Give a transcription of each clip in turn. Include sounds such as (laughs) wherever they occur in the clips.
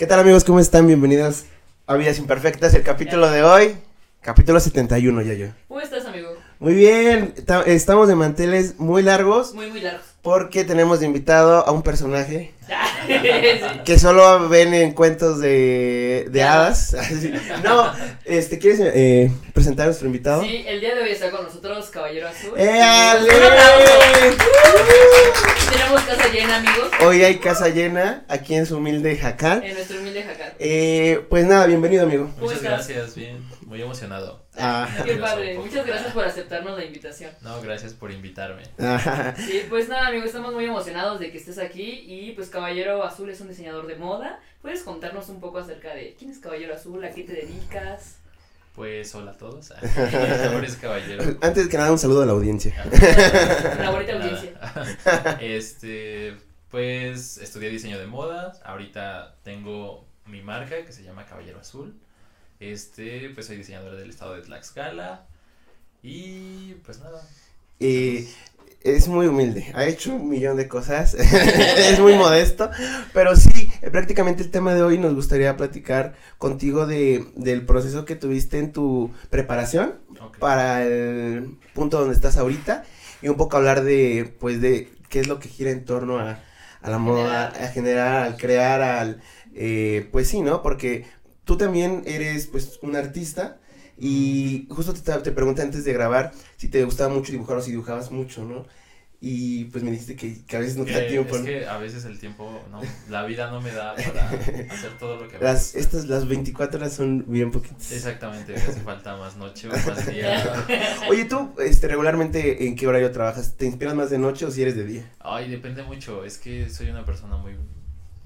¿Qué tal amigos? ¿Cómo están? Bienvenidos a Vidas Imperfectas, el capítulo de hoy, capítulo 71 ya yo. ¿Cómo estás, amigo? Muy bien, ta- estamos de manteles muy largos Muy, muy largo. porque tenemos de invitado a un personaje Sí. (laughs) que solo ven en cuentos de, de hadas. (laughs) no, este, ¿quieres eh, presentar a nuestro invitado? Sí, el día de hoy está con nosotros Caballero Azul. ¡Eh, Ale! Un aplauso. Tenemos casa llena, amigos, Hoy hay casa llena aquí en su humilde jacal. en nuestro humilde jacal. Eh, pues nada, bienvenido amigo. ¿Cómo Muchas gracias, bien, muy emocionado. Ah, Qué Nervioso padre. Muchas gracias por aceptarnos la invitación. No, gracias por invitarme. ah, Sí, pues nada, amigo, estamos muy emocionados de que estés aquí y pues Caballero Azul es un diseñador de moda. ¿Puedes contarnos un poco acerca de quién es Caballero Azul, a qué te dedicas? Pues hola a todos. (laughs) Mi nombre es Caballero. Antes que nada, un saludo a la audiencia. Una bonita Nada. audiencia. (laughs) Este, pues estudié diseño de moda. Ahorita tengo mi marca que se llama Caballero Azul. Este, pues soy diseñador del estado de Tlaxcala. Y pues nada. Es muy humilde, ha hecho un millón de cosas, (laughs) es muy modesto, pero sí, prácticamente el tema de hoy nos gustaría platicar contigo de, del proceso que tuviste en tu preparación para el punto donde estás ahorita y un poco hablar de, pues, de qué es lo que gira en torno a, a la moda, a generar, al crear, al, eh, pues sí, ¿no? Porque tú también eres, pues, un artista y justo te, te pregunté antes de grabar si te gustaba mucho dibujar o si dibujabas mucho, ¿no? Y pues me dijiste que, que a veces no te da Que tiempo. es ¿no? que a veces el tiempo, no, (laughs) la vida no me da para hacer todo lo que me Las, gusta. estas, las 24 horas son bien poquitas. Exactamente, me hace falta más noche o más día. (laughs) Oye, tú, este, regularmente, ¿en qué horario trabajas? ¿Te inspiras más de noche o si eres de día? Ay, depende mucho, es que soy una persona muy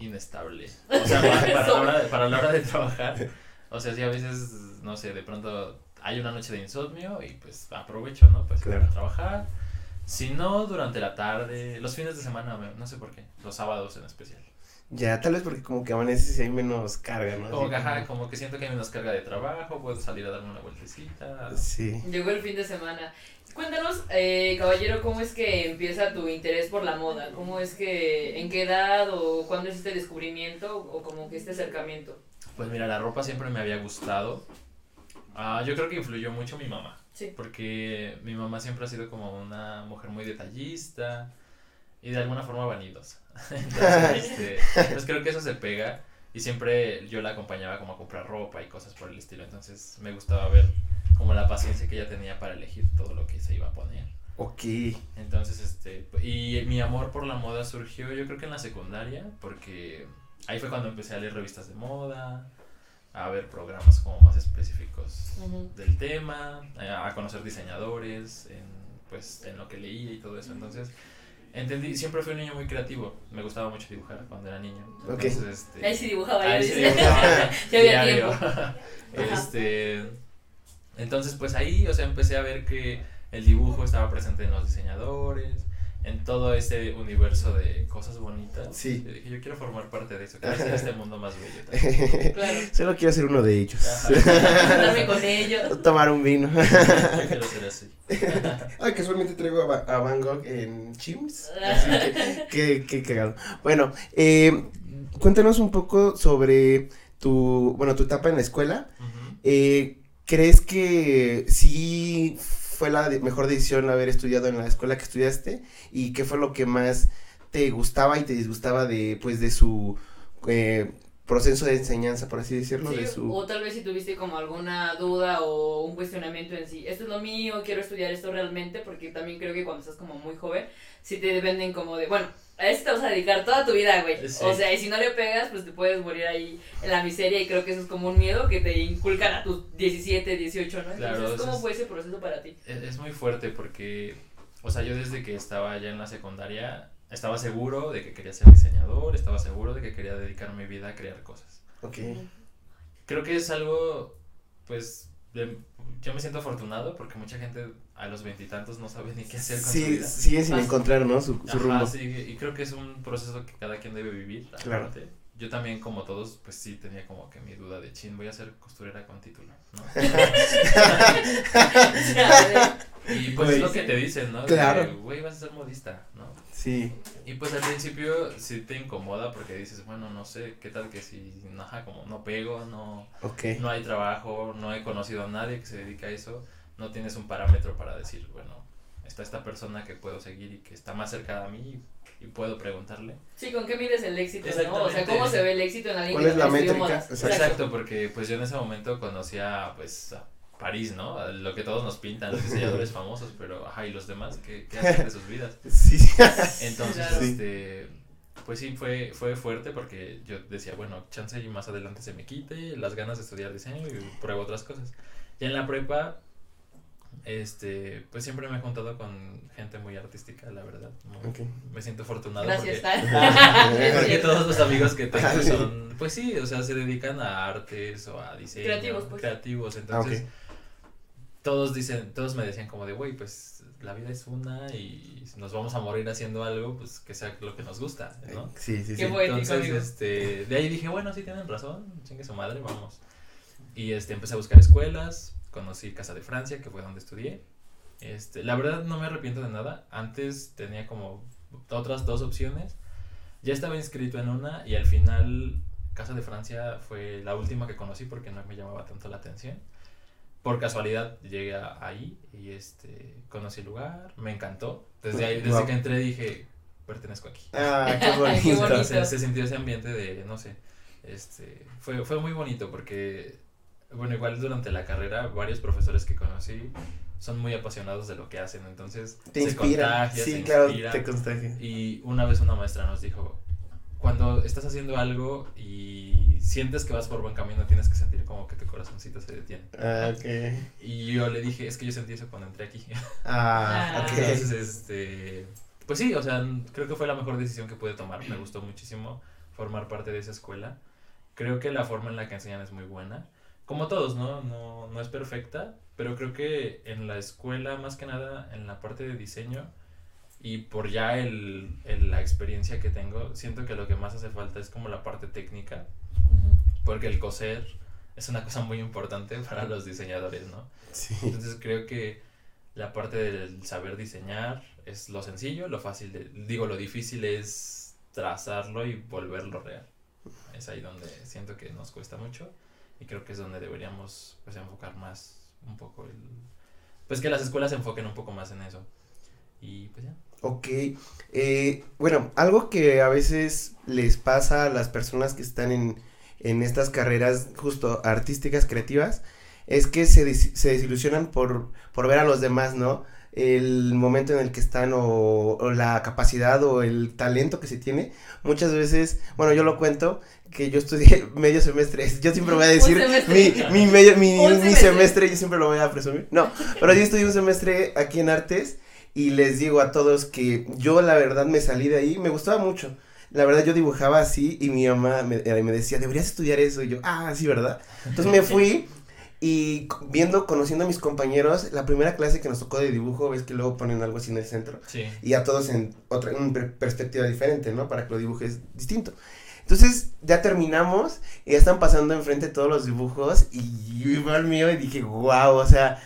inestable. O sea, para, para la, hora de, para la hora de trabajar, o sea, sí, a veces, no sé, de pronto hay una noche de insomnio y pues aprovecho, ¿no? Pues Claro. para trabajar. Si no, durante la tarde, los fines de semana, no sé por qué, los sábados en especial. Ya, tal vez porque como que amaneces y hay menos carga, ¿no? Como que, ajá, como que siento que hay menos carga de trabajo, puedo salir a darme una vueltecita. Sí. Llegó el fin de semana. Cuéntanos, eh, caballero, ¿cómo es que empieza tu interés por la moda? ¿Cómo es que, en qué edad o cuándo es este descubrimiento o como que este acercamiento? Pues mira, la ropa siempre me había gustado. Ah, yo creo que influyó mucho mi mamá. Sí. Porque mi mamá siempre ha sido como una mujer muy detallista y de alguna forma vanidosa. (laughs) Entonces, este, pues creo que eso se pega y siempre yo la acompañaba como a comprar ropa y cosas por el estilo. Entonces me gustaba ver como la paciencia que ella tenía para elegir todo lo que se iba a poner. Ok. Entonces, este, y mi amor por la moda surgió yo creo que en la secundaria, porque ahí fue cuando empecé a leer revistas de moda, a ver programas como más específicos del tema, eh, a conocer diseñadores, en, pues en lo que leía y todo eso. Entonces, entendí, siempre fui un niño muy creativo, me gustaba mucho dibujar cuando era niño. Ok. Entonces, este, Ahí sí dibujaba, yo Ahí sí dibujaba (laughs) Ya había tiempo. (laughs) este, entonces pues ahí, o sea, empecé a ver que el dibujo estaba presente en los diseñadores, en todo ese universo de cosas bonitas. Sí. Y dije, yo quiero formar parte de eso, quiero hacer este mundo más bello. también. (laughs) Claro. Solo quiero ser uno de ellos. Darme (laughs) con ellos. (laughs) Tomar un vino. Yo quiero ser así. Ay, casualmente traigo a, Van Gogh en Chims. Así que, qué, qué cagado. Bueno, eh, cuéntanos un poco sobre tu, bueno, tu etapa en la escuela. Eh, ¿Crees que sí fue la de- mejor decisión haber estudiado en la escuela que estudiaste? ¿Y qué fue lo que más te gustaba y te disgustaba de, pues, de su eh, proceso de enseñanza, por así decirlo? Sí, de su... O tal vez si tuviste como alguna duda o un cuestionamiento en sí, esto es lo mío, quiero estudiar esto realmente, porque también creo que cuando estás como muy joven, si te venden como de, bueno, a esto te vas a dedicar toda tu vida, güey. Sí. O sea, y si no le pegas, pues te puedes morir ahí en la miseria y creo que eso es como un miedo que te inculcan a tus 17, 18, ¿no? Claro, Entonces, eso ¿cómo es- fue ese proceso para ti? Es, es muy fuerte porque, o sea, yo desde que estaba ya en la secundaria, estaba seguro de que quería ser diseñador, estaba seguro de que quería dedicar mi vida a crear cosas. Ok. Creo que es algo, pues, yo me siento afortunado porque mucha gente a los veintitantos no sabe ni qué hacer con su Sí, vida. sigue sin Pasa. encontrar, ¿no? Su, su Ajá, rumbo. sí, y creo que es un proceso que cada quien debe vivir. Claro. aparte. Yo también, como todos, pues sí tenía como que mi duda de chin, voy a ser costurera con título, ¿no? (laughs) (laughs) Y pues es lo que te dicen, ¿no? Claro. Güey, vas a ser modista, ¿no? Sí. Y pues al principio sí te incomoda porque dices, bueno, no sé, qué tal que si, ajá, como no pego, no, Ok. no hay trabajo, no he conocido a nadie que se dedica a eso, no tienes un parámetro para decir, bueno, está esta persona que puedo seguir y que está más cerca de mí y, y puedo preguntarle. Sí, ¿con qué mides el éxito, no? O sea. ¿cómo se ve el éxito en alguien ¿Cuál que es la métrica? Exacto. Exacto, porque pues yo en ese momento conocía pues a París, ¿no? Lo que todos nos pintan, los diseñadores (laughs) famosos, pero ajá, y los demás, ¿qué, qué (laughs) hacen de sus vidas? Sí, sí. Entonces, Claro. este, pues sí, fue, fue fuerte porque yo decía, bueno, chance y más adelante se me quite las ganas de estudiar diseño y pruebo otras cosas. Ya en la prepa, este, pues siempre me he juntado con gente muy artística, la verdad. Muy- Ok. Me siento afortunado Gracias, porque, (laughs) porque todos los amigos que tengo Ah, sí. son, pues sí, o sea, se dedican a artes o a diseño. Creativos, pues. Creativos, Ah, entonces ok. Todos dicen, todos me decían como de, güey, pues la vida es una y si nos vamos a morir haciendo algo, pues que sea lo que nos gusta, ¿no? Sí, sí, Qué sí. bueno. Poético, Entonces, amigo. este, de ahí dije, bueno, sí tienen razón, chingue su madre, vamos. Y este, empecé a buscar escuelas, conocí Casa de Francia, que fue donde estudié. Este, la verdad no me arrepiento de nada. Antes tenía como otras dos opciones. Ya estaba inscrito en una y al final Casa de Francia fue la última que conocí porque no me llamaba tanto la atención. Por casualidad llegué ahí y este conocí el lugar, me encantó. Desde ahí, desde que entré dije, pertenezco aquí. Ah, qué (laughs) Qué bonito. Entonces se sintió ese ambiente de, no sé, este, fue, fue muy bonito porque, bueno, igual durante la carrera varios profesores que conocí son muy apasionados de lo que hacen, entonces Te se inspira. contagia, Sí, se claro, inspira. te contagia. Y una vez una maestra nos dijo, cuando estás haciendo algo y sientes que vas por buen camino, tienes que sentir como que tu corazoncito se detiene. Ah, ok. Y yo le dije, es que yo sentí eso cuando entré aquí. Ah, Ah. ok. Entonces, este, pues sí, o sea, creo que fue la mejor decisión que pude tomar. Me gustó muchísimo formar parte de esa escuela. Creo que la forma en la que enseñan es muy buena. Como todos, ¿no? No, no es perfecta, pero creo que en la escuela, más que nada, en la parte de diseño y por ya el, el- la experiencia que tengo, siento que lo que más hace falta es como la parte técnica, Ujú. porque el coser es una cosa muy importante para los diseñadores, ¿no? Sí. Entonces creo que la parte del saber diseñar es lo sencillo, lo fácil, de, digo, lo difícil es trazarlo y volverlo real. Es ahí donde siento que nos cuesta mucho y creo que es donde deberíamos pues enfocar más un poco el... Pues que las escuelas se enfoquen un poco más en eso. Y pues ya. Ok, eh, bueno, algo que a veces les pasa a las personas que están en, en estas carreras justo artísticas, creativas, es que se, des- se desilusionan por, por ver a los demás, ¿no? El momento en el que están o, o la capacidad o el talento que se tiene. Muchas veces, bueno, yo lo cuento, que yo estudié (laughs) medio semestre, yo siempre voy a decir mi, mi, medio, mi, mi semestre. semestre, yo siempre lo voy a presumir. No, pero yo estudié un semestre aquí en artes y les digo a todos que yo la verdad me salí de ahí, me gustaba mucho. La verdad yo dibujaba así y mi mamá me, eh, me decía, deberías estudiar eso. Y yo, ah, sí, ¿verdad? Entonces me fui y viendo, conociendo a mis compañeros, la primera clase que nos tocó de dibujo, ves que luego ponen algo así en el centro Sí. y a todos en otra en perspectiva diferente, ¿no? Para que lo dibujes distinto. Entonces ya terminamos y ya están pasando enfrente todos los dibujos y yo iba al mío y dije, wow, o sea,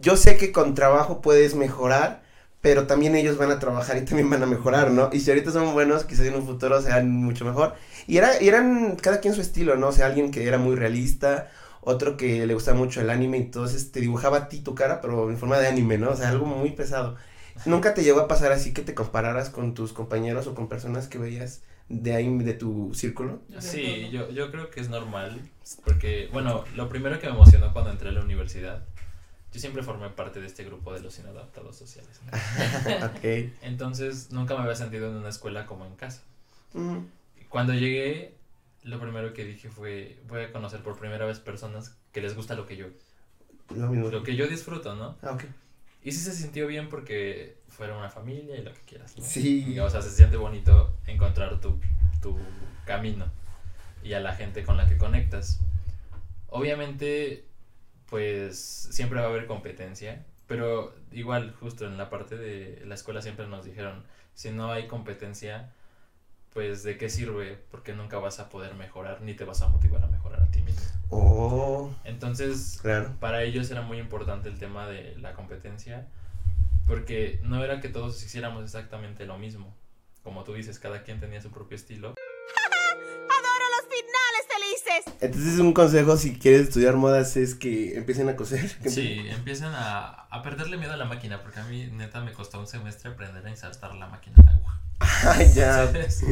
yo sé que con trabajo puedes mejorar, pero también ellos van a trabajar y también van a mejorar, ¿no? Y si ahorita son buenos, quizás en un futuro sean mucho mejor. Y, era, y eran cada quien su estilo, ¿no? O sea, alguien que era muy realista, otro que le gustaba mucho el anime, entonces te dibujaba a ti tu cara, pero en forma de anime, ¿no? O sea, algo muy pesado. ¿Nunca te llegó a pasar así que te compararas con tus compañeros o con personas que veías de ahí, de tu círculo? Sí, yo, yo creo que es normal, porque, bueno, lo primero que me emocionó cuando entré a la universidad, yo siempre formé parte de este grupo de los inadaptados sociales. ¿no? (laughs) Entonces, nunca me había sentido en una escuela como en casa. Cuando llegué, lo primero que dije fue, voy a conocer por primera vez personas que les gusta lo que yo, lo mismo. lo que yo disfruto, ¿no? Ah, ok. Y sí se sintió bien porque fuera una familia y lo que quieras, ¿no? Sí. O sea, se siente bonito encontrar tu, tu camino y a la gente con la que conectas. Obviamente, pues siempre va a haber competencia, pero igual, justo en la parte de la escuela siempre nos dijeron, si no hay competencia, pues de qué sirve, porque nunca vas a poder mejorar ni te vas a motivar a mejorar a ti mismo. Oh, Entonces, claro. para ellos era muy importante el tema de la competencia, porque no era que todos hiciéramos exactamente lo mismo. Como tú dices, cada quien tenía su propio estilo. Felices. Entonces un consejo si quieres estudiar modas es que empiecen a coser. (laughs) Sí, empiezan a, a perderle miedo a la máquina, porque a mí neta me costó un semestre aprender a insertar la máquina de agua. Ay, ya. ¿Sabes?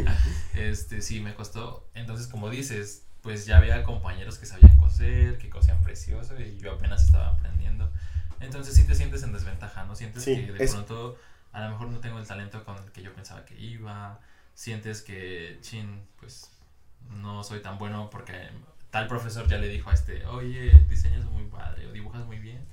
Este, sí, me costó. Entonces, como dices, pues ya había compañeros que sabían coser, que cosían precioso y yo apenas estaba aprendiendo. Entonces sí te sientes en desventaja, ¿no? Sientes Sí, que de es- pronto a lo mejor no tengo el talento con el que yo pensaba que iba. Sientes que, chin, pues no soy tan bueno porque tal profesor ya le dijo a este, oye, diseñas muy padre o dibujas muy bien.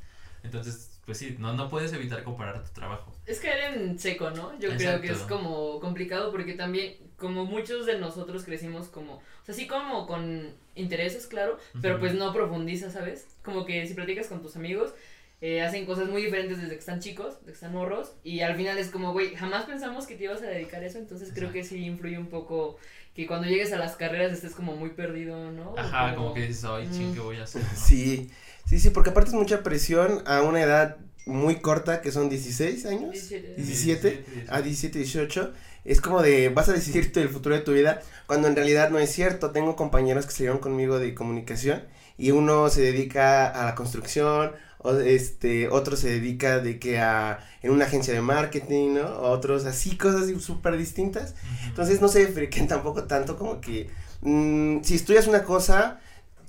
Entonces, pues sí, no, no puedes evitar comparar tu trabajo. Es caer en seco, ¿no? Yo creo que es como complicado porque también, como muchos de nosotros crecimos como, o sea, sí como con intereses, claro, pero pues no profundiza, ¿sabes? Como que si platicas con tus amigos, eh, hacen cosas muy diferentes desde que están chicos, desde que están morros, y al final es como, güey, jamás pensamos que te ibas a dedicar a eso, entonces creo que sí influye un poco que cuando llegues a las carreras estés como muy perdido, ¿no? Ajá, como que dices, ay, chin, Mm. ¿qué voy a hacer? no?" Sí, sí, sí, porque aparte es mucha presión a una edad muy corta, que son 16 años, 17. 17 a 17, 18. Es como de, vas a decidirte el futuro de tu vida, cuando en realidad no es cierto. Tengo compañeros que salieron conmigo de comunicación y uno se dedica a la construcción, o este, otro se dedica de que a, en una agencia de marketing, ¿no? Otros así, cosas súper distintas. Entonces no se friquen (laughs) tampoco tanto como que mm, si estudias una cosa,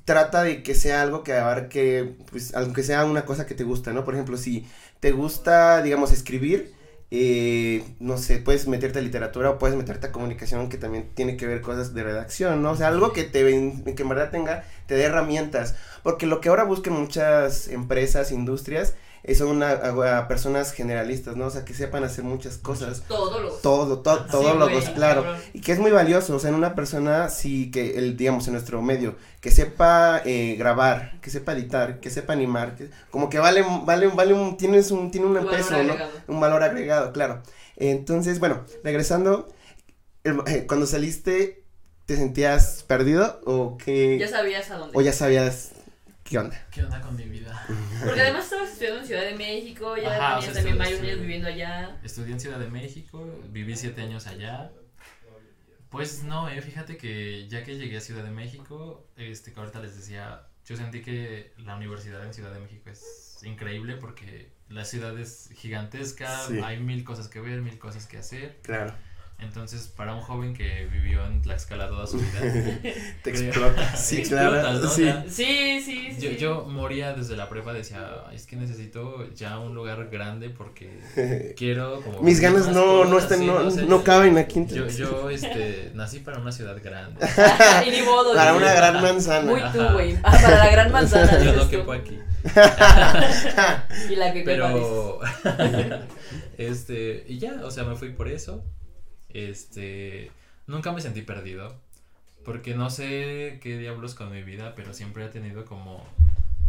trata de que sea algo que abarque, pues, aunque sea una cosa que te gusta, ¿no? Por ejemplo, si te gusta, digamos, escribir, eh, no sé, puedes meterte a literatura o puedes meterte a comunicación que también tiene que ver cosas de redacción, ¿no? O sea, algo que te que en verdad tenga, te dé herramientas, porque lo que ahora buscan muchas empresas, industrias, son una, a- a personas generalistas, ¿no? O sea, que sepan hacer muchas cosas, Todo lo todo, todo, Sí, todólogos, güey, claro. cabrón. Y que es muy valioso, o sea, en una persona, sí, que, el, digamos, en nuestro medio, que sepa eh, grabar, que sepa editar, que sepa animar, que, como que vale, vale, vale un, tienes un, tiene un Valor peso. Un valor agregado, claro. Entonces, bueno, regresando, eh, cuando saliste, ¿te sentías perdido o que, Ya sabías a dónde. o ya sabías qué onda? ¿Qué onda con mi vida? (laughs) Porque además estabas estudiando en Ciudad de México, ya Ajá, o tenías sea, también varios años viviendo allá. Estudié en Ciudad de México, viví siete años allá. Pues no, eh, fíjate que ya que llegué a Ciudad de México, este, que ahorita les decía, yo sentí que la universidad en Ciudad de México es increíble porque la ciudad es gigantesca, Sí. hay mil cosas que ver, mil cosas que hacer. Claro, Entonces, para un joven que vivió en Tlaxcala toda su vida, (laughs) te explota, sí, Explotas, claro, ¿no? O sí. sea, Sí, sí, sí. yo, yo moría desde la prepa, decía, "Ay, es que necesito ya un lugar grande porque (laughs) quiero como... Mis ganas no, no cosas, están, sí, no, o sea, no caben aquí en Yo, yo, este, nací para una ciudad grande. (laughs) y ni modo. Para una gran manzana. Muy tú, güey. Ah, para la gran manzana. Yo no quepo aquí. Y la que. Pero, este, y ya, o sea, me fui por eso. Este, nunca me sentí perdido. Porque no sé qué diablos con mi vida, pero siempre he tenido como.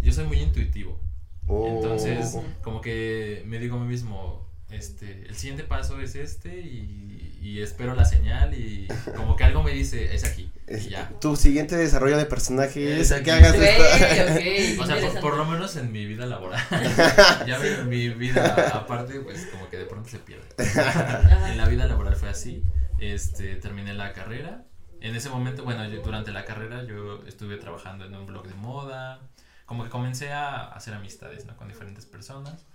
Yo soy muy intuitivo. Oh. Entonces, como que me digo a mí mismo, este, el siguiente paso es este y, y espero la señal y como que algo me dice, es aquí. Es- Y ya. Tu siguiente desarrollo de personaje es Es que hagas esto. (laughs) O sea, por, por lo menos en mi vida laboral. (laughs) ya mi, mi vida aparte, pues como que de pronto se pierde. En la vida laboral fue así. Este, terminé la carrera. En ese momento, bueno, yo- durante la carrera yo estuve trabajando en un blog de moda. Como que comencé a hacer amistades, ¿no? Con diferentes personas.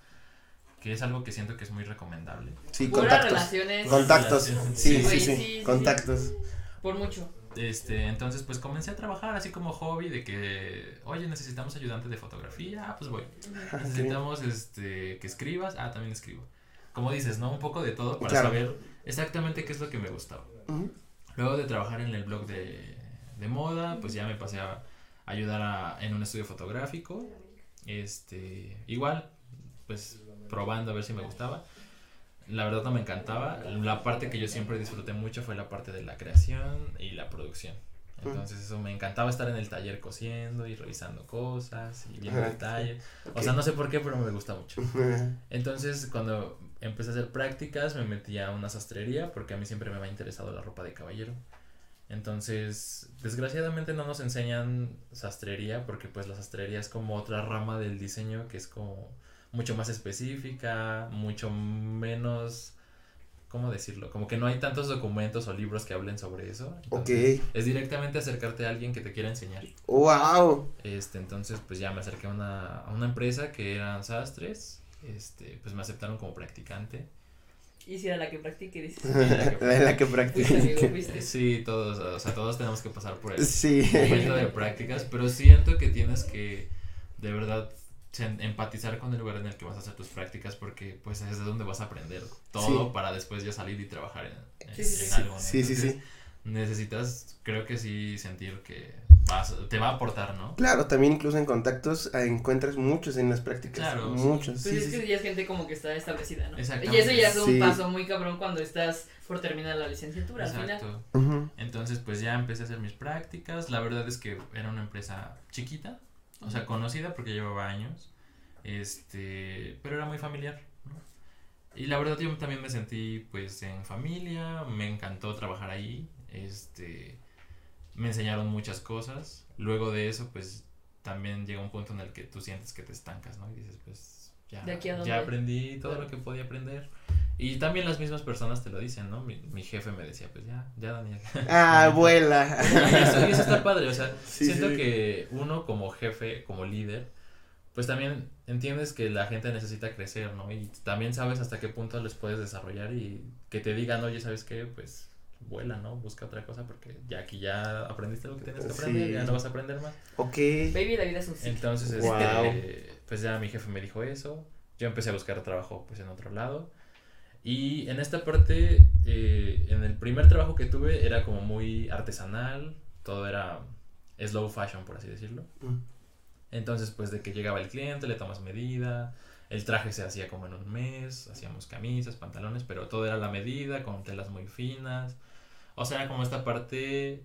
Que es algo que siento que es muy recomendable. Sí, contactos. relaciones. Contactos. Sí, sí, sí, sí, sí, Contactos. Por mucho. Este, entonces pues comencé a trabajar así como hobby de que, oye, necesitamos ayudante de fotografía, ah, pues voy. Necesitamos este que escribas, ah, también escribo. Como dices, ¿no? Un poco de todo para Claro. saber exactamente qué es lo que me gustaba. Luego de trabajar en el blog de, de moda, pues ya me pasé a ayudar a- en un estudio fotográfico. Este, igual, pues probando a ver si me gustaba. La verdad no me encantaba. La parte que yo siempre disfruté mucho fue la parte de la creación y la producción. Entonces eso me encantaba estar en el taller cosiendo y revisando cosas y viendo detalles. O sea, no sé por qué, pero me gusta mucho. Entonces, cuando empecé a hacer prácticas, me metí a una sastrería porque a mí siempre me había interesado la ropa de caballero. Entonces, desgraciadamente no nos enseñan sastrería porque pues la sastrería es como otra rama del diseño que es como mucho más específica, mucho menos, ¿cómo decirlo? Como que no hay tantos documentos o libros que hablen sobre eso. Ok. Es directamente acercarte a alguien que te quiera enseñar. Wow. Este, entonces, pues ya me acerqué a una, a una empresa que eran sastres. Este, pues me aceptaron como practicante. Y si era la que practique, dices. (laughs) La, la que (laughs) fuiste. Sí, todos, o sea, todos tenemos que pasar por el Sí. momento de prácticas, pero siento que tienes que de verdad empatizar con el lugar en el que vas a hacer tus prácticas porque pues es de donde vas a aprender todo Sí. para después ya salir y trabajar en, en- Sí, sí, en sí. algo. ¿no? Sí, sí, Entonces, sí. Necesitas, creo que sí, sentir que vas, te va a aportar, ¿no? Claro, también incluso en contactos ah, encuentras muchos en las prácticas. Claro, sí. Muchos. Pues Sí, es sí, que sí. ya es gente como que está establecida, ¿no? Exactamente. Y eso ya es un Sí. paso muy cabrón cuando estás por terminar la licenciatura al final. Exacto. Entonces, pues ya empecé a hacer mis prácticas. La verdad es que era una empresa chiquita, o sea, conocida porque llevaba años. Este, pero era muy familiar, ¿no? Y la verdad yo también me sentí pues en familia, me encantó trabajar ahí. Este, me enseñaron muchas cosas. Luego de eso, pues también llega un punto en el que tú sientes que te estancas, ¿no? Y dices, pues ya, ¿De aquí a dónde? ya aprendí todo Claro. lo que podía aprender. Y también las mismas personas te lo dicen, ¿no? Mi, mi jefe me decía, pues ya, ya Daniel. Ah, (laughs) abuela. Y eso, y eso está padre, o sea, (laughs) Sí, siento sí. que uno como jefe, como líder, pues también entiendes que la gente necesita crecer, ¿no? Y también sabes hasta qué punto les puedes desarrollar y que te digan, oye, ¿sabes qué? Pues vuela, ¿no? Busca otra cosa porque ya aquí ya aprendiste lo que tienes que aprender, Sí. ya no vas a aprender más. Ok. Baby, la vida es un ciclo. Entonces, este, Guau. Pues ya mi jefe me dijo eso, yo empecé a buscar trabajo pues en otro lado. Y en esta parte, eh, en el primer trabajo que tuve era como muy artesanal, todo era slow fashion, por así decirlo. Mm. Entonces, pues de que llegaba el cliente, le tomas medida, el traje se hacía como en un mes, hacíamos camisas, pantalones, pero todo era la medida, con telas muy finas. O sea, era como esta parte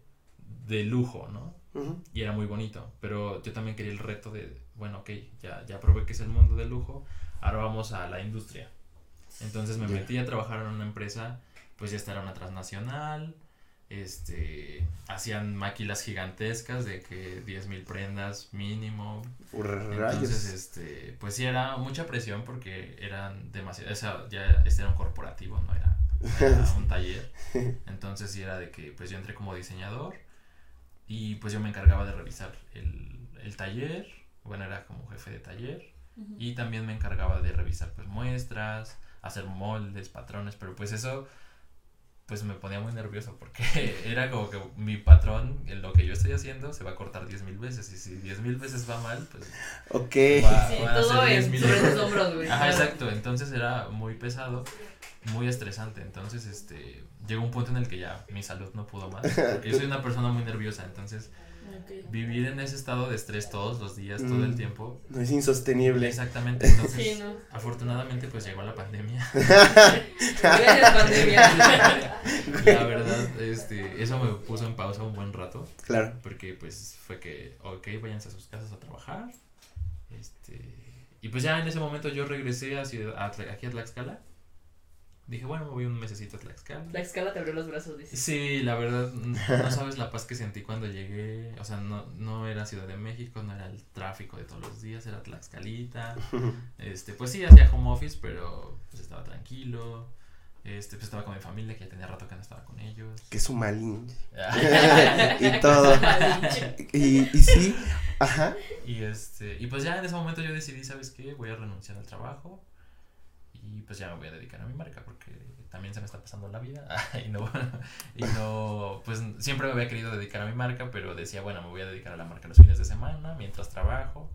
de lujo, ¿no? Y era muy bonito, pero yo también quería el reto de, bueno, ok, ya, ya probé que es el mundo del lujo, ahora vamos a la industria. Entonces me metí a trabajar en una empresa, pues ya esta era una transnacional, este, hacían máquinas gigantescas de que 10.000 prendas mínimo, entonces, este, pues sí era mucha presión porque eran demasiado, o sea, ya este era un corporativo, no era, no era (laughs) un taller. Entonces sí era de que, pues yo entré como diseñador y pues yo me encargaba de revisar el, el taller, bueno, era como jefe de taller y también me encargaba de revisar pues muestras, hacer moldes, patrones, pero pues eso pues me ponía muy nervioso porque (laughs) era como que mi patrón, en lo que yo estoy haciendo, se va a cortar 10 mil veces y si 10 mil veces va mal, pues Ok. va, Sí, va a todo ser en 10,000 sobre euros. tus hombros, güey. Ajá, exacto. Entonces era muy pesado, muy estresante. Entonces, este, llegó un punto en el que ya mi salud no pudo más. (laughs) Porque yo soy una persona muy nerviosa. Entonces, Ok. vivir en ese estado de estrés todos los días, todo el Mm. tiempo. No es insostenible. Exactamente. Entonces, Sí, no. afortunadamente, pues llegó la pandemia. (laughs) Pandemia. (laughs) la verdad, este, eso me puso en pausa un buen rato. Claro. Porque, pues, fue que, ok, váyanse a sus casas a trabajar. Este, y pues ya en ese momento yo regresé a ciudad, a aquí a Tlaxcala. Dije, bueno, me voy un mesecito a Tlaxcala. La escala te abrió los brazos, dices. Sí, la verdad, no sabes la paz que sentí cuando llegué. O sea, no, no era Ciudad de México, no era el tráfico de todos los días, era Tlaxcalita. (laughs) Este, pues sí, hacía home office, pero pues estaba tranquilo. Este, pues estaba con mi familia, que ya tenía rato que no estaba con ellos. Que es un malín. (laughs) (laughs) y todo. Y, y sí, ajá. Y este, y pues ya en ese momento yo decidí, ¿sabes qué? Voy a renunciar al trabajo y pues ya me voy a dedicar a mi marca porque también se me está pasando la vida (laughs) y no, y no, pues siempre me había querido dedicar a mi marca, pero decía, bueno, me voy a dedicar a la marca los fines de semana mientras trabajo.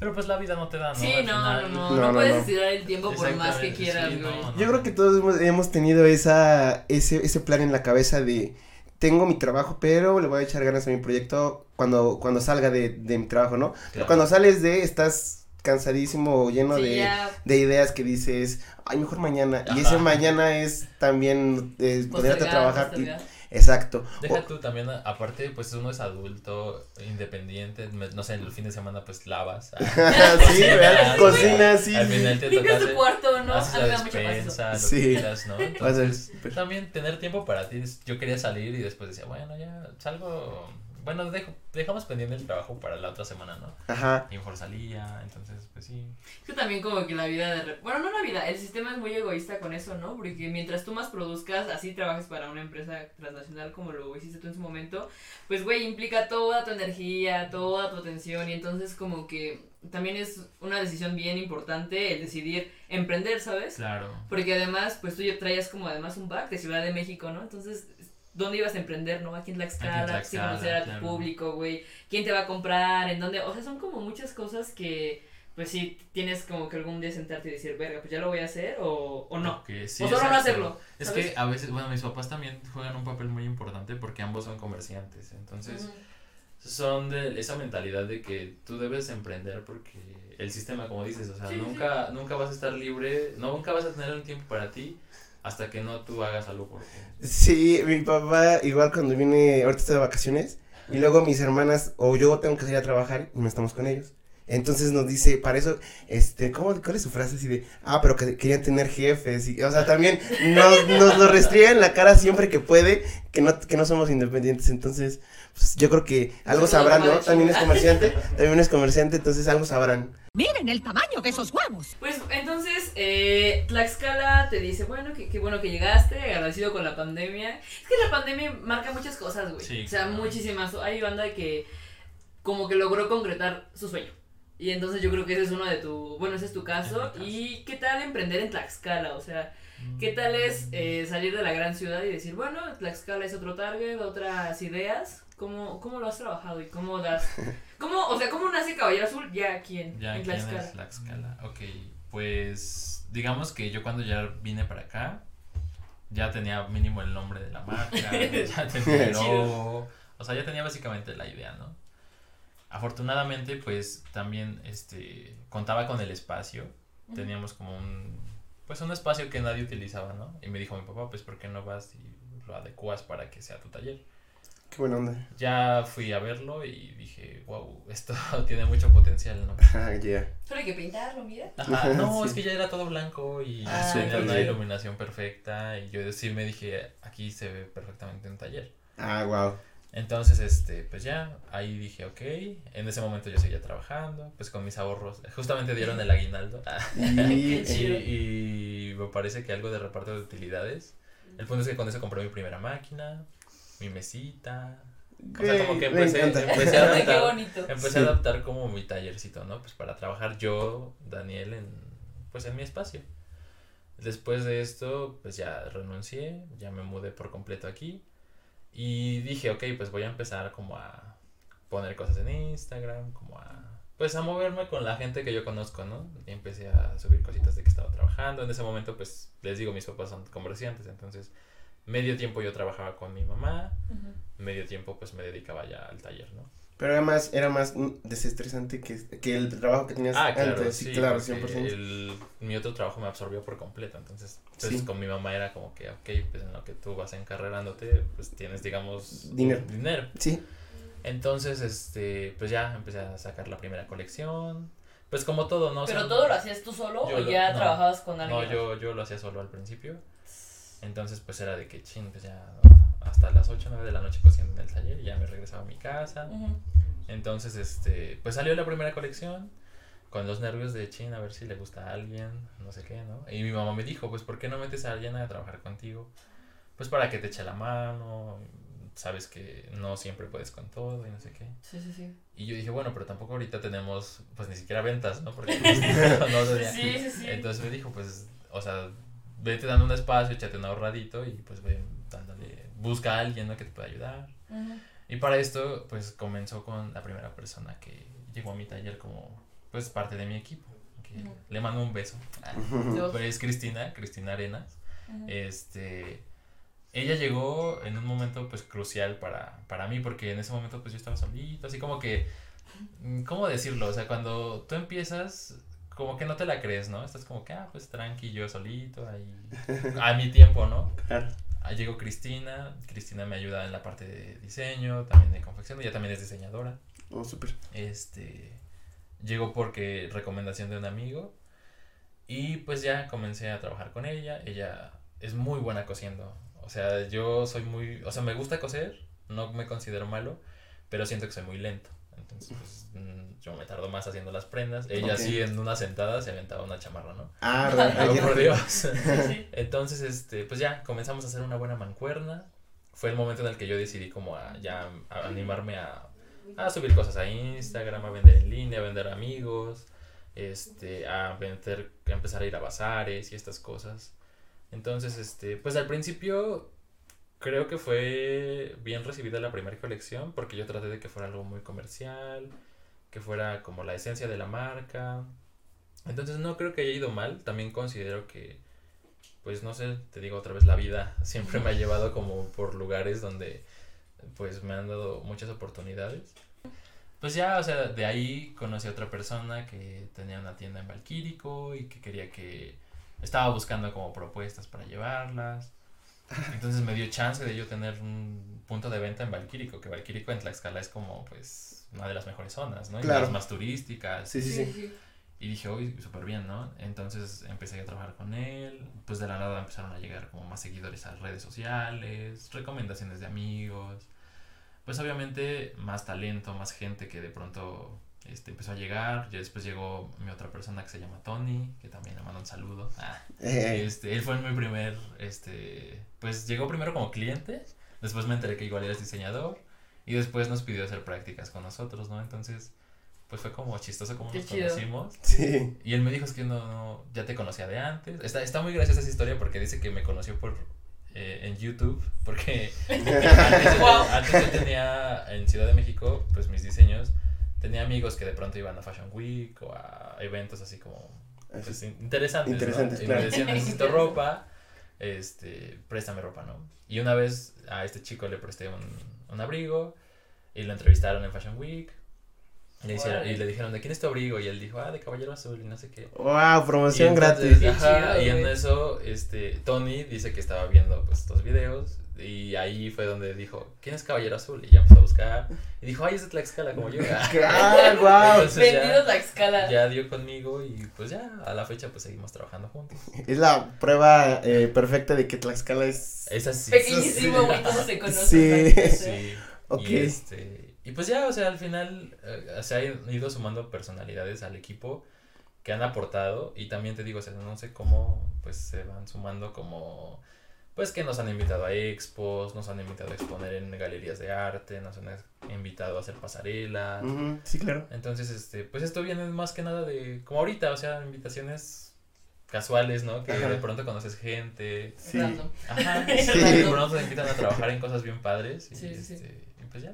Pero pues la vida no te da, ¿no? Sí, no, no, final- no, No, no, no, puedes no. estirar el tiempo por más que quieras, sí, no, no. Yo creo que todos hemos, hemos tenido esa, ese, ese plan en la cabeza de tengo mi trabajo, pero le voy a echar ganas a mi proyecto cuando, cuando salga de, de mi trabajo, ¿no? Pero Claro. cuando sales de, estás cansadísimo, lleno Sí, de, de ideas que dices, ay, mejor mañana. Y ese mañana es también eh, ponerte a trabajar. y-. Exacto. Deja O- tú también, aparte, pues uno es adulto, independiente, me- no sé, el fin de semana pues lavas. ah, (laughs) sí, real, cocina, sí. Al final te toca Limpias tu cuarto, ¿no? haces la despensa, lo Sí. que quieras, ¿no? (laughs) Entonces, también tener tiempo para ti. Yo quería salir y después decía, bueno, ya salgo, bueno, dejo, dejamos pendiente el trabajo para la otra semana, ¿no? Ajá. Y mejor salía, entonces, pues sí. Es que también como que la vida de... re- Bueno, no la vida, el sistema es muy egoísta con eso, ¿no? Porque mientras tú más produzcas, así trabajes para una empresa transnacional como lo hiciste tú en su momento, pues, güey, implica toda tu energía, toda tu atención y entonces como que también es una decisión bien importante el decidir emprender, ¿sabes? Claro. Porque además, pues tú ya traías como además un back de Ciudad de México, ¿no? Entonces, ¿dónde ibas a emprender, no? Aquí en Tlaxcala, Tlaxcala, conocer a tu claro. público, güey. ¿Quién te va a comprar? ¿En dónde? O sea, son como muchas cosas que, pues sí, tienes como que algún día sentarte y decir, verga, pues ya lo voy a hacer o, o no. Porque sí, o solo no hacerlo. Es ¿sabes? que a veces, bueno, mis papás también juegan un papel muy importante porque ambos son comerciantes, entonces son de esa mentalidad de que tú debes emprender porque el sistema, como dices, o sea, Sí, sí. nunca, nunca vas a estar libre, no, nunca vas a tener un tiempo para ti hasta que no tú hagas algo por ti. Sí, mi papá, igual cuando viene, ahorita está de vacaciones, y luego mis hermanas, o yo tengo que salir a trabajar y no estamos con ellos. Entonces nos dice, para eso, este, ¿cómo, cuál es su frase así de, ah, pero que querían tener jefes, y, o sea, también nos, nos lo restriega en la cara siempre que puede, que no, que no somos independientes, entonces, pues yo creo que algo sabrán, ¿no? También es comerciante, también es comerciante, entonces algo sabrán. Miren el tamaño de esos huevos. Pues entonces, eh, Tlaxcala te dice, bueno, que, que bueno que llegaste, agradecido con la pandemia. Es que la pandemia marca muchas cosas, güey. Sí, o sea, claro. muchísimas. Hay banda que como que logró concretar su sueño. Y entonces yo creo que ese es uno de tu, bueno, ese es tu caso. Es caso. ¿Y qué tal emprender en Tlaxcala? O sea, ¿qué tal es eh, salir de la gran ciudad y decir, bueno, Tlaxcala es otro target, otras ideas? ¿Cómo, cómo lo has trabajado y cómo das? (laughs) ¿Cómo, o sea, cómo nace Caballero Azul ya aquí en, Ya en aquí en Tlaxcala? Ok, pues digamos que yo cuando ya vine para acá, ya tenía mínimo el nombre de la marca, (laughs) ya tenía el logo, o sea, ya tenía básicamente la idea, ¿no? Afortunadamente, pues también este contaba con el espacio, teníamos como un pues un espacio que nadie utilizaba, ¿no? Y me dijo mi papá, pues ¿por qué no vas y lo adecuas para que sea tu taller? Qué buena onda. Ya fui a verlo y dije, wow, esto (laughs) tiene mucho potencial, ¿no? (laughs) Ah, ya. Solo hay que pintarlo, mira. Ajá, no, Sí. es que ya era todo blanco y Ah, tenía una iluminación perfecta y yo sí me dije, aquí se ve perfectamente un taller. Ah, wow. Entonces, este, pues ya, ahí dije, ok, en ese momento yo seguía trabajando, pues con mis ahorros, (laughs) justamente dieron el aguinaldo Y, y, y me parece que algo de reparto de utilidades. El punto es que con eso compré mi primera máquina, mi mesita. O sea, como que empecé, empecé a adaptar, bonito. Empecé Sí. a adaptar como mi tallercito, ¿no? Pues para trabajar yo, Daniel, en, pues en mi espacio. Después de esto, pues ya renuncié, ya me mudé por completo aquí. Y dije, ok, pues voy a empezar como a poner cosas en Instagram, como a, pues a moverme con la gente que yo conozco, ¿no? Y empecé a subir cositas de que estaba trabajando. En ese momento, pues les digo, mis papás son comerciantes, entonces medio tiempo yo trabajaba con mi mamá, Ujú. medio tiempo pues me dedicaba ya al taller, ¿no? Pero era más, era más desestresante que, que el trabajo que tenías Ah, claro, antes. sí, Sí, claro, porque 100%. el- mi otro trabajo me absorbió por completo, entonces, pues Sí. con mi mamá era como que, ok, pues en lo que tú vas encarrerándote, pues tienes, digamos, Dinero. dinero. Sí, Entonces, este, pues ya empecé a sacar la primera colección, pues como todo, ¿no? O ¿Pero sea, todo lo hacías tú solo o lo- ya no. trabajabas con alguien? No, yo, yo lo hacía solo al principio, entonces pues era de que, chin, pues ya hasta las 8 o 9 de la noche cosiendo en el taller y ya me regresaba a mi casa. Ujú. Entonces, este, pues salió la primera colección con los nervios de chin, a ver si le gusta a alguien, no sé qué, ¿no? Y mi mamá me dijo, pues, ¿por qué no metes a alguien a trabajar contigo? Pues para que te eche la mano, sabes que no siempre puedes con todo y no sé qué. Sí, sí, sí. Y yo dije, bueno, pero tampoco ahorita tenemos, pues, ni siquiera ventas, ¿no? Porque pues, (laughs) (laughs) no tenía. Sí, sí, sí. Entonces me dijo, pues, o sea, vete dando un espacio, échate un ahorradito y pues ve dándole, busca a alguien, ¿no? Que te pueda ayudar. Y para esto, pues comenzó con la primera persona que llegó a mi taller como, pues, parte de mi equipo. que. Le mando un beso. (laughs) Dos. Pues es Cristina, Cristina Arenas. Este, ella llegó en un momento, pues, crucial para, para mí, porque en ese momento, pues, yo estaba solito, así como que, ¿cómo decirlo? O sea, cuando tú empiezas, como que no te la crees, ¿no? Estás como que, ah, pues, tranqui, yo solito, ahí, a mi tiempo, ¿no? claro. ah, llegó Cristina, Cristina me ayuda en la parte de diseño, también de confección, ella también es diseñadora. Oh, súper. Este, llegó porque recomendación de un amigo y pues ya comencé a trabajar con ella, ella es muy buena cosiendo, o sea, yo soy muy, o sea, me gusta coser, no me considero malo, pero siento que soy muy lento. Entonces, pues, mm, yo me tardo más haciendo las prendas. Ella Ok. sí en una sentada se aventaba una chamarra, ¿no? Ah, (laughs) Pero por Dios. (laughs) Entonces, este, pues ya comenzamos a hacer una buena mancuerna. Fue el momento en el que yo decidí como a ya a animarme a, a subir cosas a Instagram, a vender en línea, a vender amigos, este, a vender, a empezar a ir a bazares y estas cosas. Entonces, este, pues al principio creo que fue bien recibida la primera colección porque yo traté de que fuera algo muy comercial, que fuera como la esencia de la marca. Entonces no creo que haya ido mal, también considero que, pues no sé, te digo otra vez, la vida (laughs) siempre me ha llevado como por lugares donde pues me han dado muchas oportunidades. Pues ya, o sea, de ahí conocí a otra persona que tenía una tienda en Valquírico y que quería que estaba buscando como propuestas para llevarlas. Entonces me dio chance de yo tener un punto de venta en Valquírico, que Valquírico en Tlaxcala es como pues una de las mejores zonas, ¿no? Y Claro. las más turísticas. Sí, sí, sí. Y dije, uy, súper bien, ¿no? Entonces empecé a trabajar con él. Pues de la nada empezaron a llegar como más seguidores a redes sociales, recomendaciones de amigos. Pues obviamente más talento, más gente que de pronto este, empezó a llegar. Ya después llegó mi otra persona que se llama Tony, que también le mando un saludo. Ah, Eh, este, él fue mi primer, este, pues llegó primero como cliente, después me enteré que igual eres diseñador y después nos pidió hacer prácticas con nosotros, ¿no? Entonces, pues fue como chistoso como Qué nos chido. conocimos. sí. Y él me dijo, es que no, no, ya te conocía de antes. Está, está muy graciosa esa historia porque dice que me conoció por eh, en YouTube, porque (laughs) antes, antes yo tenía en Ciudad de México, pues mis diseños, tenía amigos que de pronto iban a Fashion Week o a eventos así como pues, in- interesantes. Y me decían, (laughs) necesito ropa, este, préstame ropa, ¿no? Y una vez a este chico le presté un, un abrigo y lo entrevistaron en Fashion Week. Y le, hicieron- Órale. y le dijeron, ¿de quién es tu abrigo? Y él dijo, ah, de Caballero Azul y no sé qué. Wow, promoción Y entonces, gratis. Qué ajá, chido, y en eso, este, Tony dice que estaba viendo, pues, estos videos, y ahí fue donde dijo, ¿quién es Caballero Azul? Y ya empezó a buscar, y dijo, ay, es de Tlaxcala, como yo. (laughs) (laughs) Ah, wow. Vendido la escala. Ya dio conmigo, y pues ya, a la fecha, pues, seguimos trabajando juntos. Es la prueba eh, perfecta de que Tlaxcala es. Es así. Pequeñísimo, güey, cómo se conoce. (laughs) Sí. Sí. Ok. Y, este, y pues ya, o sea, al final eh, se han ido sumando personalidades al equipo que han aportado y también te digo, o sea, no sé cómo pues se van sumando como pues que nos han invitado a expos, nos han invitado a exponer en galerías de arte, nos han invitado a hacer pasarelas. Sí, claro. Entonces, este, pues esto viene más que nada de como ahorita, o sea, invitaciones casuales, ¿no? Que Ajá. de pronto conoces gente. Sí. Ajá. Sí. De pronto te invitan a trabajar en cosas bien padres y, Sí, sí, sí. este, y pues ya.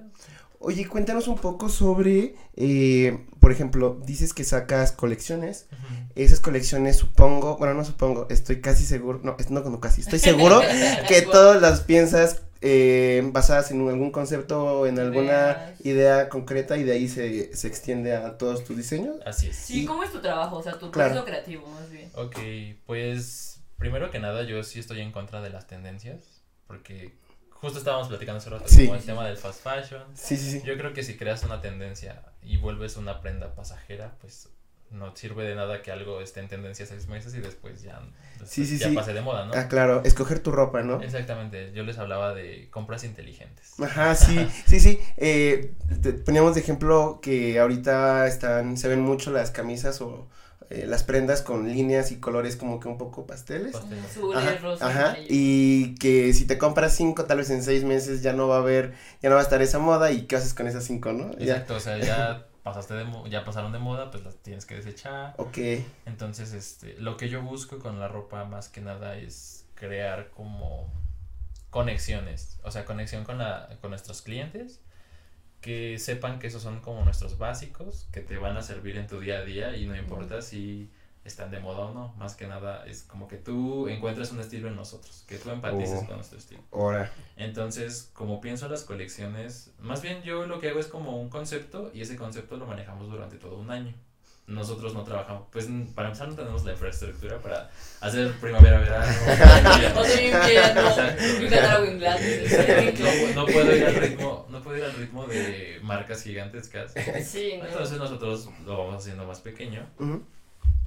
Oye, cuéntanos un poco sobre, eh, por ejemplo, dices que sacas colecciones. Esas colecciones supongo, bueno, no supongo, estoy casi seguro, no, no, no casi, estoy seguro (laughs) que todas las piensas eh, basadas en algún concepto o en alguna Ideas. idea concreta y de ahí se, se extiende a todos tus diseños. Así es. Sí, ¿cómo es tu trabajo? O sea, tu Claro. proceso creativo, más bien. Ok, pues primero que nada yo sí estoy en contra de las tendencias porque justo estábamos platicando hace rato Sí. como el tema del fast fashion. Sí, sí, sí. Yo creo que si creas una tendencia y vuelves una prenda pasajera, pues no sirve de nada que algo esté en tendencia seis meses y después ya, después Sí, sí, ya sí. pase de moda, ¿no? Ah, claro, escoger tu ropa, ¿no? Exactamente, yo les hablaba de compras inteligentes. Ajá, sí, sí, sí. Eh, poníamos de ejemplo que ahorita están, se ven mucho las camisas o eh, las prendas con líneas y colores como que un poco pasteles. Pasteles. Azul, Ajá, rosa, ajá, y que si te compras cinco, tal vez en seis meses ya no va a haber, ya no va a estar esa moda y qué haces con esas cinco, ¿no? Ya, Exacto, o sea, ya pasaste de ya pasaron de moda, pues las tienes que desechar. ok, Entonces, este, lo que yo busco con la ropa más que nada es crear como conexiones, o sea, conexión con la con nuestros clientes que sepan que esos son como nuestros básicos, que te van a servir en tu día a día y no importa si están de moda o no, más que nada es como que tú encuentres un estilo en nosotros, que tú empatices Oh. con nuestro estilo. ahora, Entonces, como pienso las colecciones, más bien yo lo que hago es como un concepto y ese concepto lo manejamos durante todo un año. Nosotros no trabajamos, pues para empezar no tenemos la infraestructura para hacer primavera, verano. (laughs) O sea, No, no puedo ir al ritmo, no puedo ir al ritmo de marcas gigantescas. Sí, no. Entonces nosotros lo vamos haciendo más pequeño.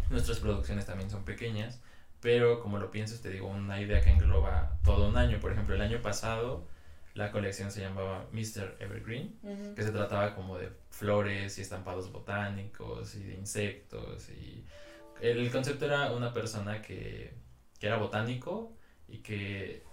Nuestras producciones también son pequeñas, pero como lo piensas, te digo, una idea que engloba todo un año. Por ejemplo, el año pasado la colección se llamaba Mr. Evergreen, Ujú. que se trataba como de flores y estampados botánicos y de insectos. y El concepto era una persona que, que era botánico y que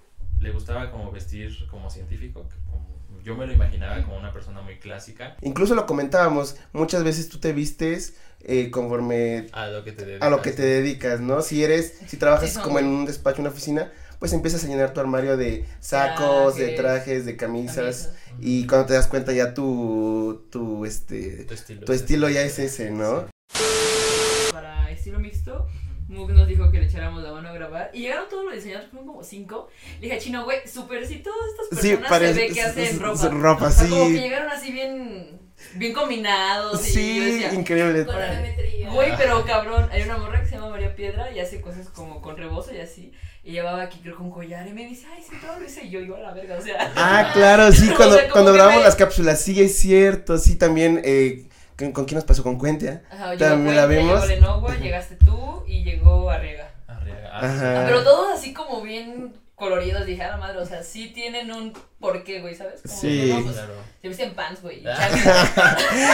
le gustaba como vestir como científico. que como- yo me lo imaginaba como una persona muy clásica. Incluso lo comentábamos, muchas veces tú te vistes eh, conforme A lo que te dedicas. a lo que te dedicas, ¿no? Si eres, si trabajas Sí, como en un despacho, una oficina, pues empiezas a llenar tu armario de sacos, de Trajes, trajes, de camisas, Camisas. y cuando te das cuenta ya tu, tu, este, Tu estilo. tu estilo ya es ese, ¿no? Para estilo mixto, Moog nos dijo que le echáramos la mano a grabar. Y llegaron todos los diseñadores, fueron como cinco. Le dije, chino, güey, súper si todas estas Sí, personas parece, se ve que hacen ropa. ropa, O sea, como que sí, llegaron así bien, bien combinados. y yo sí, decía, increíble. Con la. Güey, pero cabrón, hay una morra que Piedra y hace cosas como con rebozo y así. Y llevaba aquí creo un collar y me dice, ay, sí, todo lo hice y yo, yo a la verga, o sea. Ah, claro, sí, (laughs) O cuando, sea, cuando grabamos me- las cápsulas, sí, es cierto, sí, también, eh, ¿con, con quién nos pasó? ¿Con Cuentia? Ajá, También la vimos. Llegó Lenovo, llegaste tú y llegó Arriaga. Arriaga. Ajá. Pero todos así como bien coloridos, dije, a la madre, o sea, sí tienen un porqué, güey, ¿sabes? Como Sí. no, pues, Claro. se visten pants, güey. Ah. chanclas.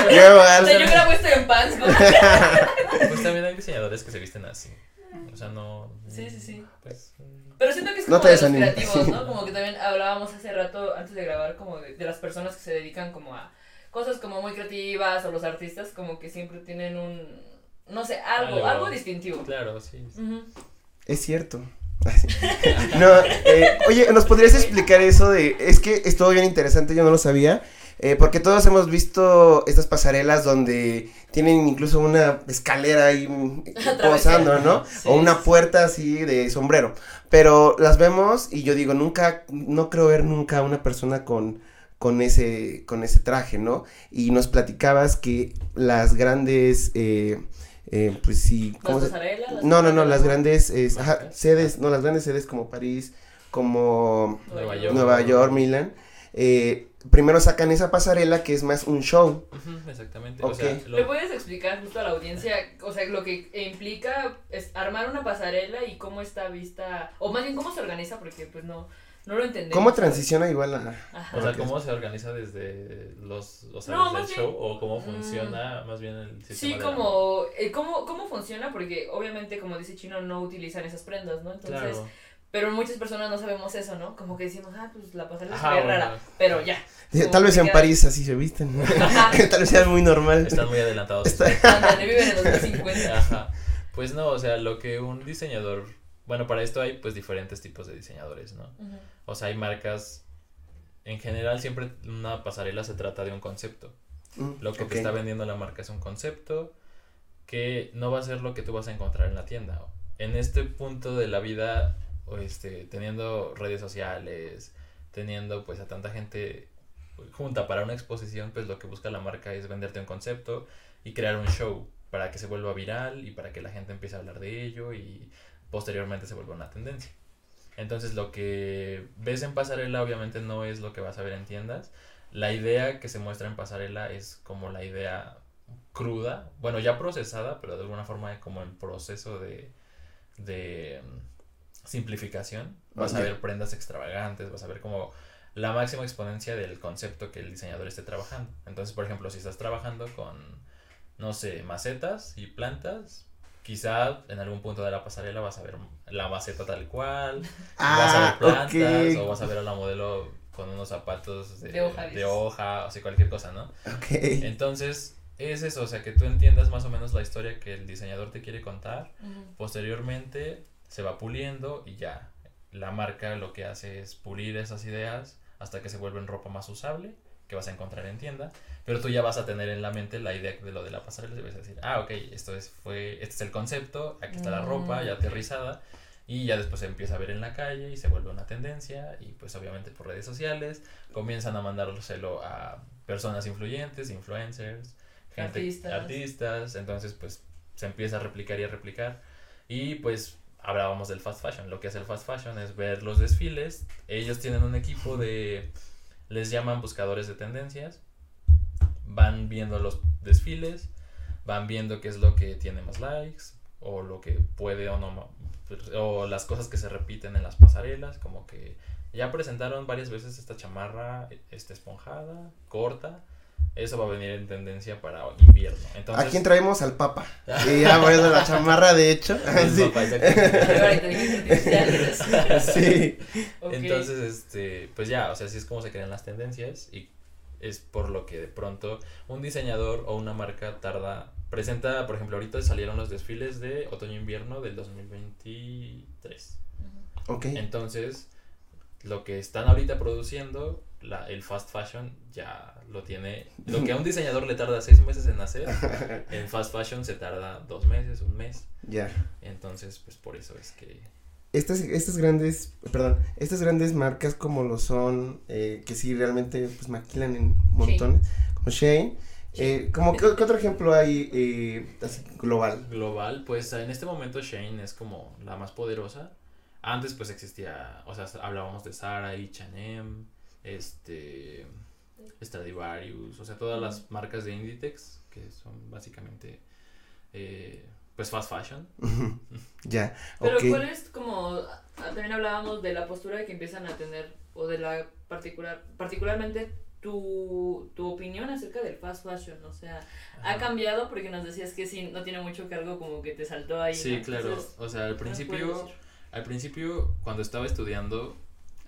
Qué mal. o sea, yo grabo esto en pants, güey. (laughs) (laughs) Pues también hay diseñadores que se visten así. O sea, no. Sí, sí, sí. Pues. Pero siento que es No como te de los desanimes. creativos, ¿no? Como que también hablábamos hace rato, antes de grabar, como de, de las personas que se dedican como a cosas como muy creativas o los artistas como que siempre tienen un, no sé, algo, Algo. algo distintivo. Claro, sí. Es cierto. (laughs) no, eh, oye, ¿nos podrías explicar eso de, es que estuvo bien interesante, yo no lo sabía, eh, porque todos hemos visto estas pasarelas donde tienen incluso una escalera ahí mm, (laughs) posando, ¿no? Sí. O una puerta así de sombrero, pero las vemos y yo digo, nunca, no creo ver nunca a una persona con, con ese, con ese traje, ¿no? Y nos platicabas que las grandes, eh, eh, pues sí, ¿cómo Las se- pasarelas. las no, no, no, las grandes es, ajá, sedes, no, las grandes sedes como París, como Nueva York. Nueva York, Milán. eh, primero sacan esa pasarela que es más un show. Exactamente. O sea, ¿Le lo, puedes explicar justo a la audiencia, o sea, lo que implica es armar una pasarela y cómo está vista, o más bien cómo se organiza, porque pues no, no lo entendemos. ¿Cómo transiciona igual a... Ajá. o sea, cómo se organiza desde los, o sea, No, desde el bien- show o cómo Mm. funciona más bien el sistema Sí, de la como, eh, ¿cómo, ¿cómo funciona? Porque obviamente, como dice Chino, no utilizan esas prendas, ¿no? Entonces, Claro. pero muchas personas no sabemos eso, ¿no? Como que decimos, ah, pues la pasarela ve bueno. rara, pero ya. Como Tal vez en queda- París así se visten. Ajá. (laughs) Tal vez sea muy normal. Están muy adelantados. Está- Ándale, viven en 2050. Ajá. Pues no, o sea, lo que un diseñador, bueno, para esto hay pues diferentes tipos de diseñadores, ¿no? O sea, hay marcas, en general siempre una pasarela se trata de un concepto. Mm, Lo que te está vendiendo la marca es un concepto que no va a ser lo que tú vas a encontrar en la tienda. En este punto de la vida, o este, teniendo redes sociales, teniendo pues a tanta gente junta para una exposición, pues lo que busca la marca es venderte un concepto y crear un show para que se vuelva viral y para que la gente empiece a hablar de ello y posteriormente se vuelva una tendencia. Entonces lo que ves en pasarela obviamente no es lo que vas a ver en tiendas. La idea que se muestra en pasarela es como la idea cruda, bueno ya procesada, pero de alguna forma como en proceso de, de mm, simplificación. Vas a ver prendas extravagantes, vas a ver como la máxima exponencia del concepto que el diseñador esté trabajando. Entonces, por ejemplo, si estás trabajando con, no sé, macetas y plantas, quizá en algún punto de la pasarela vas a ver la maceta tal cual, (laughs) vas a Ah, ver plantas ok. o vas a ver a la modelo con unos zapatos de, De hoja, de hoja, o sea, cualquier cosa, ¿no? Ok. Entonces, es eso, o sea, que tú entiendas más o menos la historia que el diseñador te quiere contar. Posteriormente se va puliendo y ya la marca lo que hace es pulir esas ideas hasta que se vuelven ropa más usable que vas a encontrar en tienda, pero tú ya vas a tener en la mente la idea de lo de la pasarela y vas a decir, ah, ok, esto es, fue, este es el concepto, aquí está la ropa ya Mm. aterrizada y ya después se empieza a ver en la calle y se vuelve una tendencia y pues obviamente por redes sociales comienzan a mandárselo a personas influyentes, influencers, gente, Artistas. artistas, entonces pues se empieza a replicar y a replicar. Y pues hablábamos del fast fashion. Lo que hace el fast fashion es ver los desfiles. Ellos tienen un equipo de, les llaman buscadores de tendencias. Van viendo los desfiles, van viendo qué es lo que tiene más likes, o lo que puede o no, o las cosas que se repiten en las pasarelas, como que ya presentaron varias veces esta chamarra este, esponjada, corta. Eso va a venir en tendencia para invierno. Entonces, ¿A quién traemos? Al Papa. (laughs) Sí, ya bueno, la chamarra, de hecho. (laughs) El Sí. (laughs) Sí. Entonces, este, pues ya, o sea, así es como se crean las tendencias y es por lo que de pronto un diseñador o una marca tarda, presenta, por ejemplo, ahorita salieron los desfiles de otoño-invierno del 2023. Ok. Entonces, lo que están ahorita produciendo, la, el fast fashion ya lo tiene, lo que a un (laughs) diseñador le tarda seis meses en hacer, en fast fashion se tarda dos meses, un mes. Ya. Entonces, pues por eso es que... Estas, estas grandes, perdón, estas grandes marcas como lo son, eh, que sí realmente pues maquilan en montones, como Shane, eh, como ¿qué, qué otro ejemplo hay eh, así global? global, pues en este momento Shane es como la más poderosa. Antes pues existía, o sea, hablábamos de Zara, H&M, este, Stradivarius, o sea, todas las marcas de Inditex que son básicamente eh, pues fast fashion. (laughs) ya, Pero. ¿cuál es como, ah, también hablábamos de la postura que empiezan a tener, o de la particular, particularmente tu, tu opinión acerca del fast fashion, o sea, ha Ajá. cambiado porque nos decías que sí, no tiene mucho cargo como que te saltó ahí. Sí, ¿no? claro. Entonces, O sea, al ¿qué nos puedes principio, al principio cuando estaba estudiando,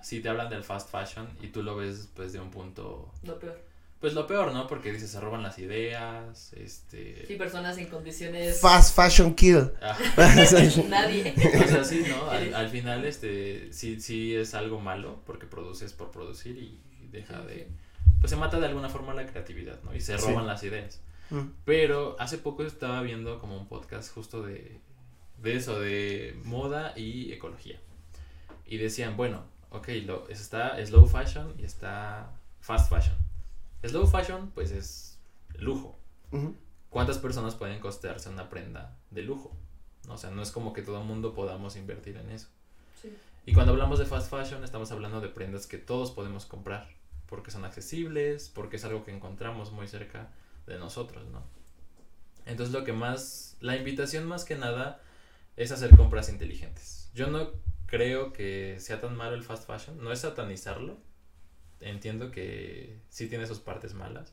sí te hablan del fast fashion y tú lo ves pues de un punto, Lo peor. Pues lo peor, ¿no? Porque dices, se roban las ideas, este... Sí, personas en condiciones... Fast fashion kill. ah, (laughs) Nadie. O sea, sí, ¿no? Al, al final, este, sí, sí es algo malo porque produces por producir y deja de, pues se mata de alguna forma la creatividad, ¿no? Y se Sí. roban las ideas. Mm, Pero hace poco estaba viendo como un podcast justo de, de eso, de moda y ecología. Y decían, bueno, ok, lo, está slow fashion y está fast fashion. Slow fashion, pues es lujo. ¿Cuántas personas pueden costearse una prenda de lujo? O sea, no es como que todo el mundo podamos invertir en eso. Sí. Y cuando hablamos de fast fashion, estamos hablando de prendas que todos podemos comprar, porque son accesibles, porque es algo que encontramos muy cerca de nosotros, ¿no? Entonces lo que más, la invitación más que nada es hacer compras inteligentes. Yo no creo que sea tan malo el fast fashion, no es satanizarlo, entiendo que sí tiene sus partes malas,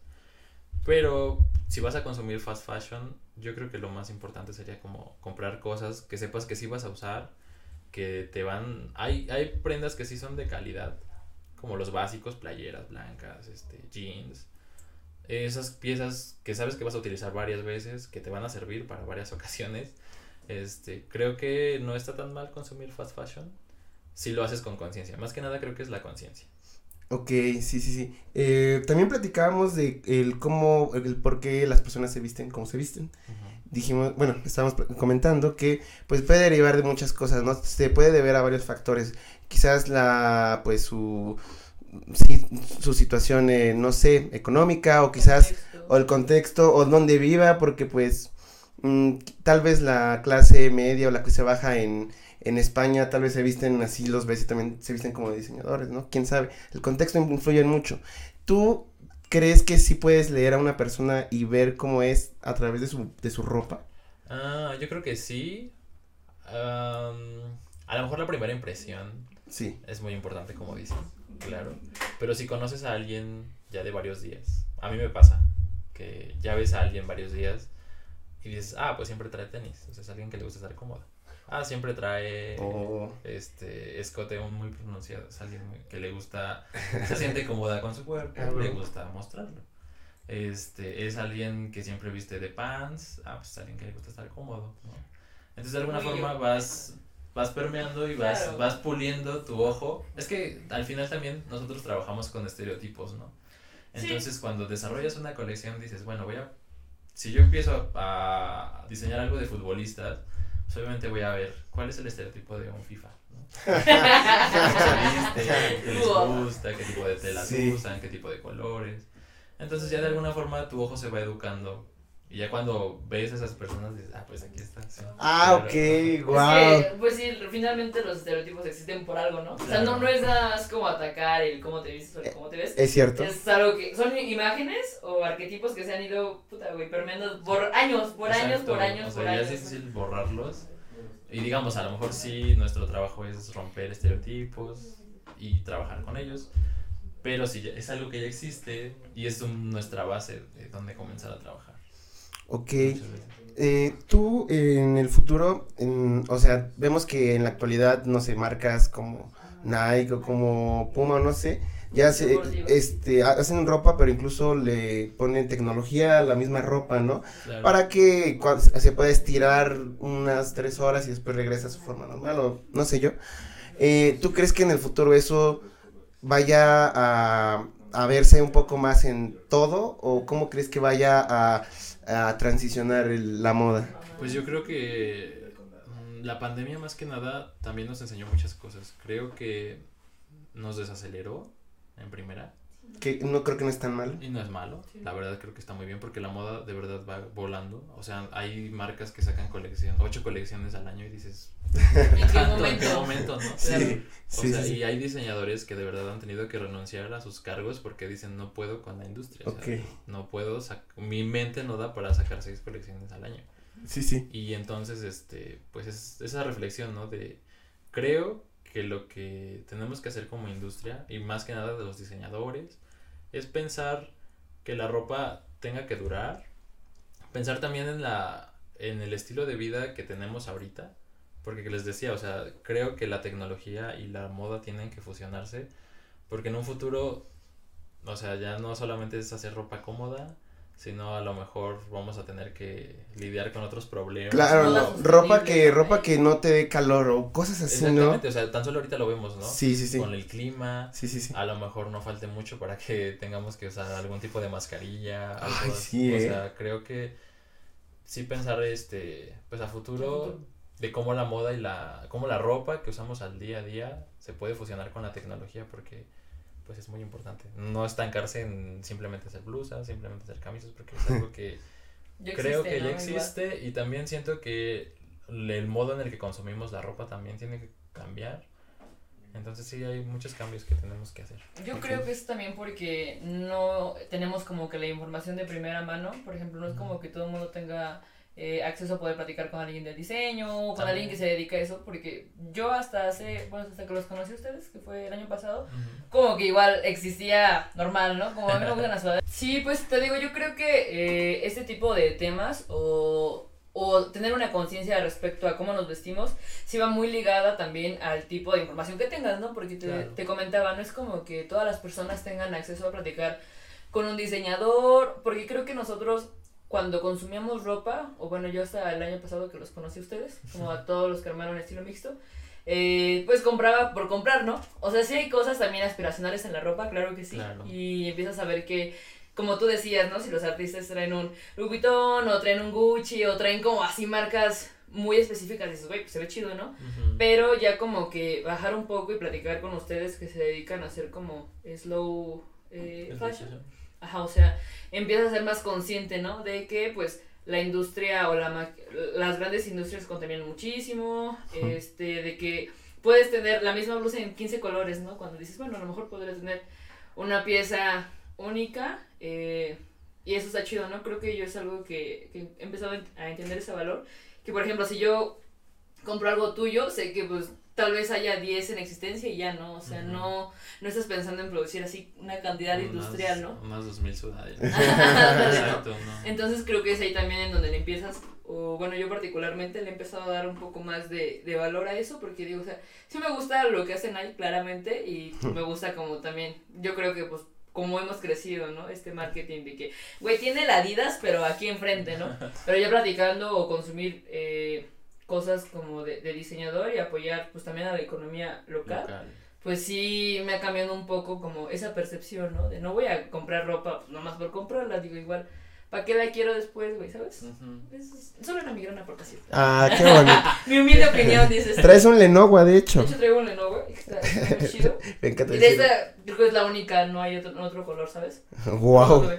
pero si vas a consumir fast fashion, yo creo que lo más importante sería como comprar cosas que sepas que sí vas a usar, que te van... Hay, hay prendas que sí son de calidad, como los básicos, playeras blancas, este, jeans. Esas piezas que sabes que vas a utilizar varias veces, que te van a servir para varias (laughs) ocasiones. Este, creo que no está tan mal consumir fast fashion si lo haces con conciencia. Más que nada creo que es la conciencia. Ok, sí, sí, sí. Eh, también platicábamos de el cómo, el por qué las personas se visten como se visten. Dijimos, bueno, estábamos comentando que pues puede derivar de muchas cosas, ¿no? Se puede deber a varios factores. Quizás la, pues su, sí, su situación, eh, no sé, económica o quizás Contexto. o el contexto o donde viva, porque pues mm, tal vez la clase media o la clase baja en, en España tal vez se visten así, los ves y también se visten como diseñadores, ¿no? ¿Quién sabe? El contexto influye mucho. ¿Tú crees que sí puedes leer a una persona y ver cómo es a través de su, de su ropa? Ah, yo creo que sí. A lo mejor la primera impresión Sí. es muy importante, como dicen, claro. Pero si conoces a alguien ya de varios días, a mí me pasa que ya ves a alguien varios días y dices, ah, pues siempre trae tenis. O sea, es alguien que le gusta estar cómodo. Ah, siempre trae O este escote muy pronunciado. Es alguien que le gusta, se siente cómoda con su cuerpo, Ah, le gusta mostrarlo. Este, es alguien que siempre viste de pants, ah, pues es alguien que le gusta estar cómodo, ¿no? Entonces de alguna Muy forma vas, vas permeando y vas, Claro. vas puliendo tu ojo. Es que al final también nosotros trabajamos con estereotipos, ¿no? Sí. Entonces cuando desarrollas una colección dices, bueno, voy a, si yo empiezo a, a diseñar algo de futbolistas, pues obviamente voy a ver cuál es el estereotipo de un FIFA, ¿no? (laughs) (laughs) ¿Qué les gusta? ¿Qué tipo de telas Sí. usan? ¿Qué tipo de colores? Entonces ya de alguna forma tu ojo se va educando Y ya cuando ves a esas personas dices, ah, pues aquí está. sí. Ah, Pero- ok, wow. Es que, pues sí, finalmente los estereotipos existen por algo, ¿no? O sea, no, no es nada más como atacar el cómo te vistes o el cómo te ves. Es cierto. Es algo que son imágenes o arquetipos que se han ido, puta, güey, permeando por años, por años, por años, O sea, por ya años. es difícil borrarlos. Y digamos, a lo mejor sí, nuestro trabajo es romper estereotipos y trabajar con ellos. Pero sí, ya- es algo que ya existe y es un- nuestra base de donde comenzar a trabajar. Ok. Eh, tú eh, en el futuro, en- o sea, vemos que en la actualidad, no sé, marcas como Nike o como Puma, no sé, ya se, este, ha- hacen ropa, pero incluso le ponen tecnología a la misma ropa, ¿no? Claro. Para que se pueda estirar unas tres horas y después regresa a su forma normal, o no sé yo. Eh, ¿Tú crees que en el futuro eso vaya a, a verse un poco más en todo? ¿O cómo crees que vaya a, a transicionar el- la moda? Pues yo creo que mm, la pandemia más que nada también nos enseñó muchas cosas. Creo que nos desaceleró en primera Que no creo que no es tan malo. y no es malo. La verdad creo que está muy bien porque la moda de verdad va volando. O sea, hay marcas que sacan colección, ocho colecciones al año y dices, (laughs) ¿En qué ¿tanto? ¿En momento? qué momento, no? Sí. O sí, sea, y hay diseñadores que de verdad han tenido que renunciar a sus cargos porque dicen no puedo con la industria. o sea, Ok. no puedo, mi mente no da para sacar seis colecciones al año. Sí, sí. Y entonces, este, pues es esa reflexión, ¿no? De, creo que lo que tenemos que hacer como industria, y más que nada de los diseñadores, es pensar que la ropa tenga que durar, pensar también en la, en el estilo de vida que tenemos ahorita, porque les decía, o sea, creo que la tecnología y la moda tienen que fusionarse, porque en un futuro, o sea, ya no solamente es hacer ropa cómoda, sino a lo mejor vamos a tener que lidiar con otros problemas. Claro, no, ropa que también. ropa que no te dé calor o cosas así, ¿no? Exactamente, o sea, tan solo ahorita lo vemos, ¿no? Sí, sí, sí. Con el clima, Sí, sí, sí. a lo mejor no falte mucho para que (laughs) tengamos que usar algún tipo de mascarilla, algo Ay, así. sí, o eh. sea, creo que sí pensar este, pues a futuro de cómo la moda y la cómo la ropa que usamos al día a día se puede fusionar con la tecnología porque pues es muy importante. No estancarse en simplemente hacer blusas, simplemente hacer camisas porque es algo que (laughs) creo existe, que ¿no? ya Igual. existe y también siento que el modo en el que consumimos la ropa también tiene que cambiar. Entonces sí hay muchos cambios que tenemos que hacer. Yo creo que es también porque no tenemos como que la información de primera mano. Por ejemplo, no es como que todo el mundo tenga eh, acceso a poder platicar con alguien del diseño o con alguien que se dedica a eso. Porque yo hasta hace, bueno, hasta que los conocí a ustedes, que fue el año pasado, como que igual existía normal, ¿no? Como a mí me gustan las sudaderas. Sí, pues te digo, yo creo que eh, este tipo de temas o, o tener una conciencia respecto a cómo nos vestimos, sí va muy ligada también al tipo de información que tengas, ¿no? Porque te, Claro. te comentaba, no es como que todas las personas tengan acceso a platicar con un diseñador, porque creo que nosotros cuando consumíamos ropa, o bueno, yo hasta el año pasado que los conocí a ustedes, como a todos los que armaron estilo mixto, eh, pues compraba por comprar, ¿no? O sea, sí hay cosas también aspiracionales en la ropa, claro que sí. Claro. Y empiezas a ver que, como tú decías, ¿no? Si los artistas traen un Louis Vuitton o traen un Gucci o traen como así marcas muy específicas, dices, güey, pues se ve chido, ¿no? Pero ya como que bajar un poco y platicar con ustedes que se dedican a hacer como slow eh, fashion. Ajá, o sea, empiezas a ser más consciente, ¿no? De que pues la industria o la las grandes industrias contaminan muchísimo, este, de que puedes tener la misma blusa en 15 colores, ¿no? Cuando dices, bueno, a lo mejor podrías tener una pieza única eh, y eso está chido, ¿no? Creo que yo es algo que, que he empezado a entender ese valor, que por ejemplo, si yo compro algo tuyo, sé que pues tal vez haya 10 en existencia y ya, ¿no? O sea, no, no estás pensando en producir así una cantidad Unas- industrial, ¿no? Unas dos mil sudaderas. (laughs) Ándale, ¿no? Exacto, ¿no? Entonces creo que es ahí también en donde le empiezas, o bueno, yo particularmente le he empezado a dar un poco más de, de valor a eso, porque digo, o sea, sí me gusta lo que hacen ahí claramente y (laughs) me gusta como también, yo creo que pues como hemos crecido, ¿no? Este marketing de que, güey, tiene la Adidas, pero aquí enfrente, ¿no? (laughs) Pero ya platicando o consumir eh, cosas como de, de diseñador y apoyar pues también a la economía local Local. pues sí me ha cambiado un poco como esa percepción, ¿no? De no voy a comprar ropa pues, nomás por comprarla, digo igual. ¿para qué la quiero después, güey? ¿Sabes? Ujú. Es solo una mi gran aportación. Ah, qué bonito. (laughs) Mi humilde opinión, dices. Traes un Lenovo, de De hecho. hecho, traigo un Lenovo, está, está muy (laughs) chido. Me encanta Y de esta, creo que es la única, no hay otro, otro color, ¿sabes? Wow,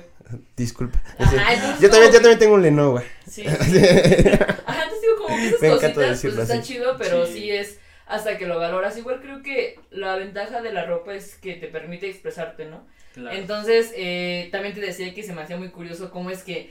disculpa. Ajá, Yo también, yo también tengo un Lenovo. Sí. (laughs) Ajá, entonces digo, como (laughs) que esas Me encanta cositas, decirlo pues está así. chido, pero Sí. sí. es hasta que lo valoras. Igual creo que la ventaja de la ropa es que te permite expresarte, ¿no? Claro. Entonces, eh, también te decía que se me hacía muy curioso cómo es que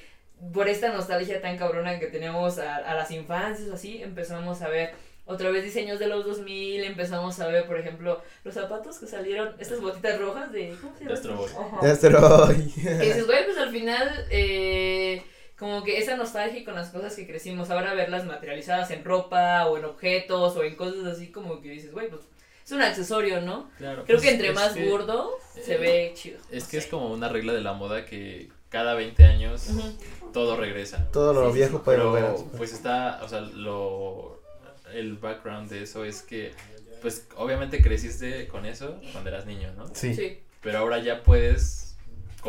por esta nostalgia tan cabrona que tenemos a, a las infancias, así, empezamos a ver otra vez diseños de los 2000, empezamos a ver, por ejemplo, los zapatos que salieron, estas botitas rojas de, ¿cómo se llama? Astro Boy. Ya estoy. Que dices, güey, pues al final, eh, como que esa nostalgia con las cosas que crecimos, ahora verlas materializadas en ropa o en objetos o en cosas así, como que dices, güey, pues es un accesorio, ¿no? Claro, Creo pues, que entre más que- gordo se eh, ve chido. Es no que es como una regla de la moda que cada 20 años todo regresa. Todo lo Sí, viejo puede Pero volver pues está, o sea, lo el background de eso es que pues obviamente creciste con eso cuando eras niño, ¿no? Sí. Sí. Pero ahora ya puedes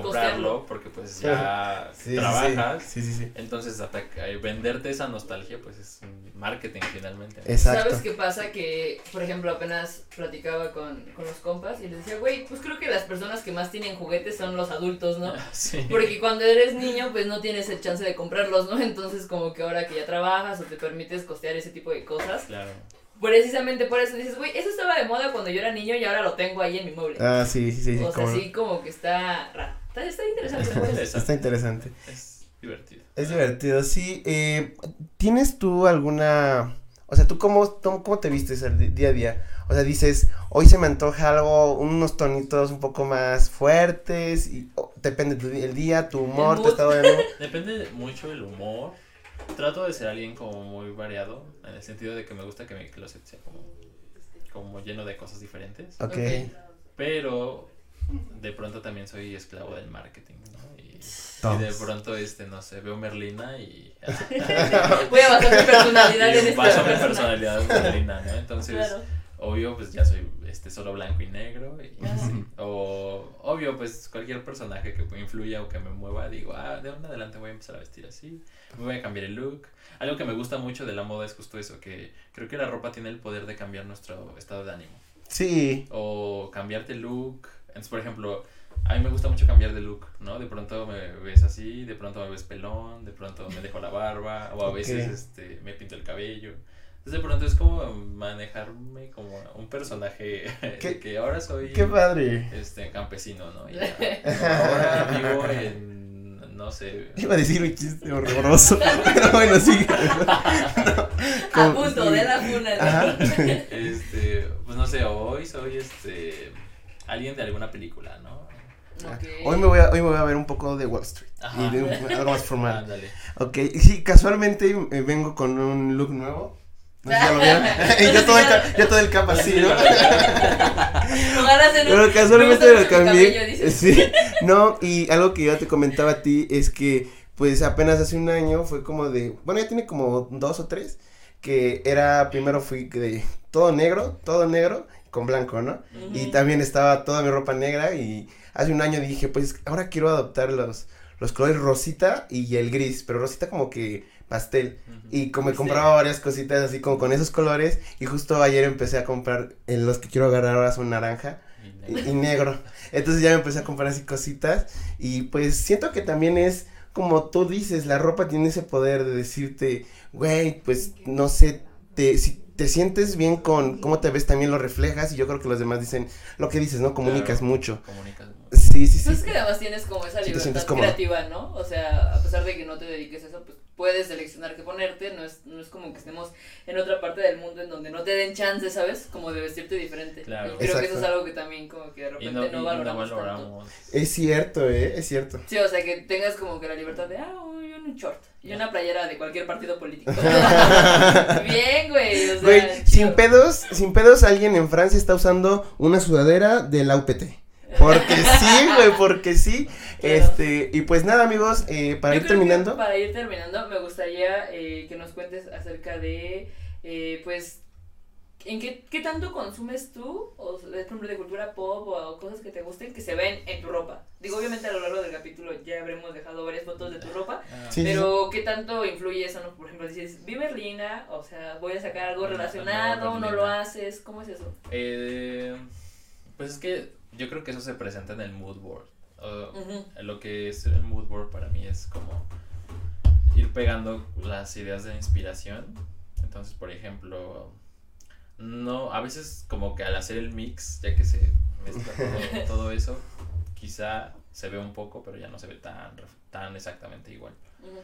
comprarlo Costearlo. porque pues ya Sí, trabajas. Sí, sí, sí. Entonces ataca- eh, venderte esa nostalgia pues es un marketing finalmente. Exacto. ¿Sabes qué pasa? Que, por ejemplo, apenas platicaba con, con los compas y les decía, güey, pues creo que las personas que más tienen juguetes son los adultos, ¿no? (laughs) Sí. Porque cuando eres niño, pues no tienes el chance de comprarlos, ¿no? Entonces, como que ahora que ya trabajas o te permites costear ese tipo de cosas, Claro. precisamente por eso dices, güey, eso estaba de moda cuando yo era niño y ahora lo tengo ahí en mi mueble. Ah, sí, sí, sí. o sea, como- sí, como que está raro. Está, está interesante. Está pues. interesante. Está interesante. Es divertido. Es divertido, sí. Eh, ¿Tienes tú alguna... O sea, ¿tú cómo, cómo, cómo te vistes el día a día? O sea, dices, hoy se me antoja algo, unos tonitos un poco más fuertes, y oh, depende tu el día, tu humor, tu estado de ánimo. (laughs) Depende mucho del humor. Trato de ser alguien como muy variado, en el sentido de que me gusta que mi closet sea como, como lleno de cosas diferentes. Ok. Pero de pronto también soy esclavo del marketing, ¿no? Y, y de pronto, este, no sé, veo Merlina y (laughs) Voy a basar mi personalidad en y esta baso mi persona. personalidad en Merlina, ¿no? Entonces, Claro. obvio, pues ya soy este solo blanco y negro. Y, Ajá. sí. (laughs) O obvio, pues cualquier personaje que influya o que me mueva, digo, ah, de ahora en adelante voy a empezar a vestir así, me voy a cambiar el look. Algo que me gusta mucho de la moda es justo eso, que creo que la ropa tiene el poder de cambiar nuestro estado de ánimo. Sí, O cambiarte el look. Entonces, por ejemplo, a mí me gusta mucho cambiar de look, ¿no? De pronto me ves así, de pronto me ves pelón, de pronto me dejo la barba, o a veces este, me pinto el cabello. Entonces, de pronto es como manejarme como un personaje (laughs) que ahora soy qué padre. este campesino, ¿no? Y ya, (laughs) ahora vivo en, no sé, Iba a decir un chiste horroroso, (laughs) pero bueno, sí. A Como- punto de la funa. ¿no? Ajá. este, pues no sé, hoy soy este, alguien de alguna película, ¿no? Ok. Hoy me voy a, hoy me voy a ver un poco de Wall Street. Ajá. Y de un- algo más formal. Ándale. Ok, sí, casualmente eh, vengo con un look nuevo. No sé si ya lo vieron. (laughs) (laughs) Y yo todo el, yo todo el cap así, ¿no? (laughs) Pero casualmente lo cambié. Sí, no, y algo que yo te comentaba a ti es que, pues apenas hace un año fue como de, bueno, ya tiene como dos o tres, que era, primero fui de todo negro, todo negro, con blanco, ¿no? Y también estaba toda mi ropa negra y hace un año dije, pues ahora quiero adoptar los, los colores rosita y el gris, pero rosita como que pastel. Y como me Sí. compraba varias cositas así como con esos colores y justo ayer empecé a comprar, eh, los que quiero agarrar ahora son naranja Y y, y negro. Entonces ya me empecé a comprar así cositas y pues siento que también es como tú dices, la ropa tiene ese poder de decirte, güey, pues no sé, te, si te sientes bien con cómo te ves también lo reflejas y yo creo que los demás dicen lo que dices, ¿no? Comunicas Claro. mucho. Comunicas mucho. Sí, sí, sí. Pues es que además tienes como esa Sí, libertad cómodo. creativa, ¿no? O sea, a pesar de que no te dediques a eso, pues puedes seleccionar qué ponerte, no es, no es como que estemos en otra parte del mundo en donde no te den chance, ¿sabes? Como de vestirte diferente. Claro. Y creo que eso es algo que también como que de Y repente no, no, y no valoramos, tanto. valoramos. Es cierto, eh, es cierto. Sí, o sea, que tengas como que la libertad de, ah, uy, un short y una playera de cualquier partido político. (laughs) (laughs) Bien, güey, o sea, Güey, chido. sin pedos, sin pedos alguien en Francia está usando una sudadera de la UPT. Porque sí, güey, porque sí. (laughs) Claro. Este, y pues nada, amigos, eh, para Yo ir terminando. Para ir terminando, me gustaría eh, que nos cuentes acerca de, eh, pues, ¿En qué, qué tanto consumes tú, o por ejemplo, de cultura pop o cosas que te gusten que se ven en tu ropa? Digo, obviamente a lo largo del capítulo ya habremos dejado varias fotos de tu ropa, Ah, Sí, sí, pero ¿qué tanto influye eso? no? Por ejemplo, dices, vi Berlina, o sea, voy a sacar algo relacionado, no, no lo haces, ¿cómo es eso? Eh, pues es que yo creo que eso se presenta en el mood board. Lo que es el mood board para mí es como ir pegando las ideas de inspiración. Entonces, por ejemplo, no, a veces como que al hacer el mix, ya que se mezcla todo, (laughs) todo eso, quizá se ve un poco, pero ya no se ve tan, tan exactamente igual. Ujú.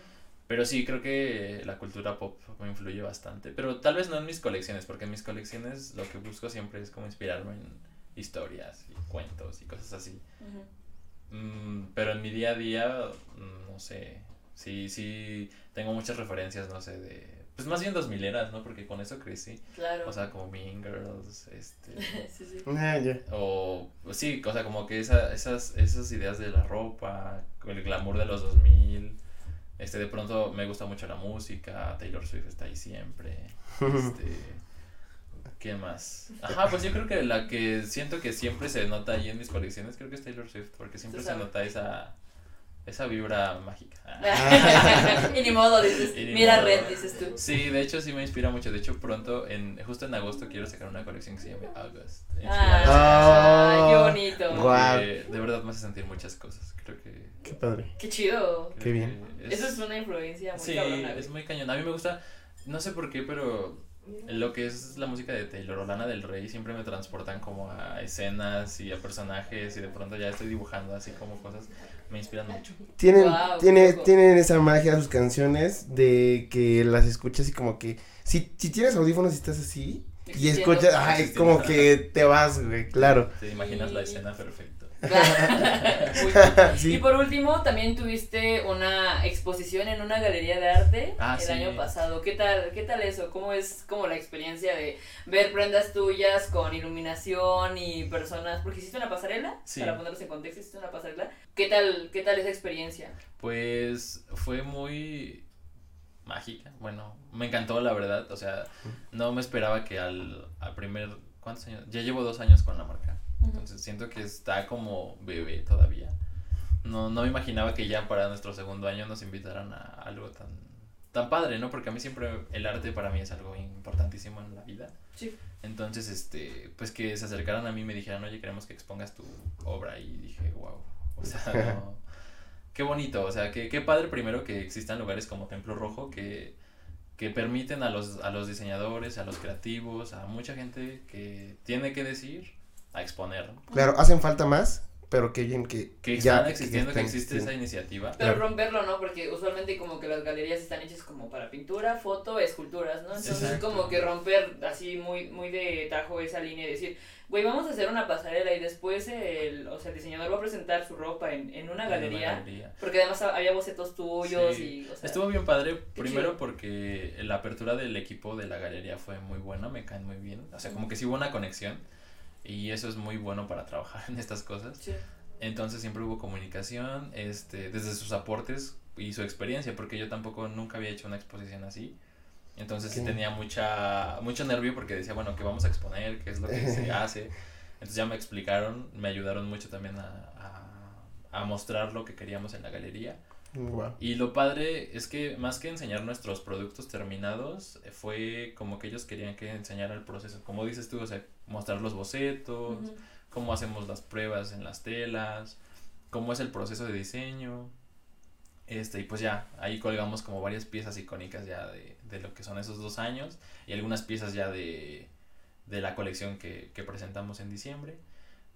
Pero sí, creo que la cultura pop me influye bastante. Pero tal vez no en mis colecciones, porque en mis colecciones lo que busco siempre es como inspirarme en historias y cuentos y cosas así. Mm, pero en mi día a día, mm, no sé, sí, sí, tengo muchas referencias, no sé, de... Pues más bien dos mileras, ¿no? Porque con eso crecí. Claro. O sea, como Mean Girls, este... (laughs) sí, sí. Ah. O, pues sí, o sea, como que esa, esas, esas ideas de la ropa, el glamour de los 2000, este, de pronto me gusta mucho la música, Taylor Swift está ahí siempre, (laughs) este, ¿qué más? Ajá, pues yo creo que la que siento que siempre se nota ahí en mis colecciones, creo que es Taylor Swift, porque siempre Se nota esa, esa vibra mágica. (laughs) y ni modo, dices, ni mira modo. Red, dices tú. Sí, de hecho sí me inspira mucho. De hecho, pronto, en justo en agosto, quiero sacar una colección que se llame August. Ah, Ah. qué bonito. porque de verdad me hace sentir muchas cosas. Creo que. Qué padre. Qué chido. creo Qué bien. que Eso es una influencia muy Sí, cabrona. es muy cañón. A mí me gusta, no sé por qué, pero lo que es la música de Taylor o Lana del Rey siempre me transportan como a escenas y a personajes y de pronto ya estoy dibujando así como cosas. Me inspiran mucho. Tienen, tiene, tienen esa magia sus canciones de que las escuchas y como que si, si tienes audífonos y estás así y escuchas, ay, como que te vas, güey, claro. Te imaginas la escena perfecta. Muy (laughs) bien. Sí. Y por último, también tuviste una exposición en una galería de arte Ah, el sí. año pasado. ¿Qué tal, ¿Qué tal eso? ¿Cómo es como la experiencia de ver prendas tuyas con iluminación y personas? Porque hiciste una pasarela, Sí. para ponerlos en contexto, hiciste una pasarela. ¿Qué tal, qué tal esa experiencia? Pues fue muy mágica. Bueno, me encantó la verdad. O sea, no me esperaba que al, al primer... ¿Cuántos años? Ya llevo dos años con la marca. Entonces siento que está como bebé todavía. No, no me imaginaba que ya para nuestro segundo año nos invitaran a algo tan, tan padre, ¿no? Porque a mí siempre el arte para mí es algo importantísimo en la vida. Sí. Entonces, este, pues que se acercaran a mí y me dijeran, oye, queremos que expongas tu obra. Y dije, wow. O sea, (laughs) no, qué bonito. O sea, que, qué padre primero que existan lugares como Templo Rojo que, que permiten a los, a los diseñadores, a los creativos, a mucha gente que tiene que decir, a exponer. Claro, hacen falta más, pero qué bien que, Que ya están existiendo, que, estén existe esa iniciativa. Pero Claro. romperlo, ¿no? Porque usualmente como que las galerías están hechas como para pintura, foto, esculturas, ¿no? Entonces Exacto. como que romper así muy muy de tajo esa línea y decir, güey, vamos a hacer una pasarela y después el, o sea, el diseñador va a presentar su ropa en, en una en galería. galería. Porque además había bocetos tuyos Sí. y, o sea, Estuvo bien padre, primero chido. porque la apertura del equipo de la galería fue muy buena, me caen muy bien. O sea, como que sí hubo una conexión y eso es muy bueno para trabajar (laughs) en estas cosas. sí. Entonces siempre hubo comunicación, este, desde sus aportes y su experiencia, porque yo tampoco nunca había hecho una exposición así. Entonces sí tenía mucha, mucho nervio porque decía, bueno, ¿qué vamos a exponer? ¿Qué es lo que se (laughs) hace? Entonces ya me explicaron, me ayudaron mucho también a, a, a mostrar lo que queríamos en la galería. Y lo padre es que más que enseñar nuestros productos terminados, fue como que ellos querían que enseñara el proceso. Como dices tú, o sea, mostrar los bocetos, cómo hacemos las pruebas en las telas, cómo es el proceso de diseño. Este, y pues ya, ahí colgamos como varias piezas icónicas ya de, de lo que son esos dos años y algunas piezas ya de, de la colección que, que presentamos en diciembre.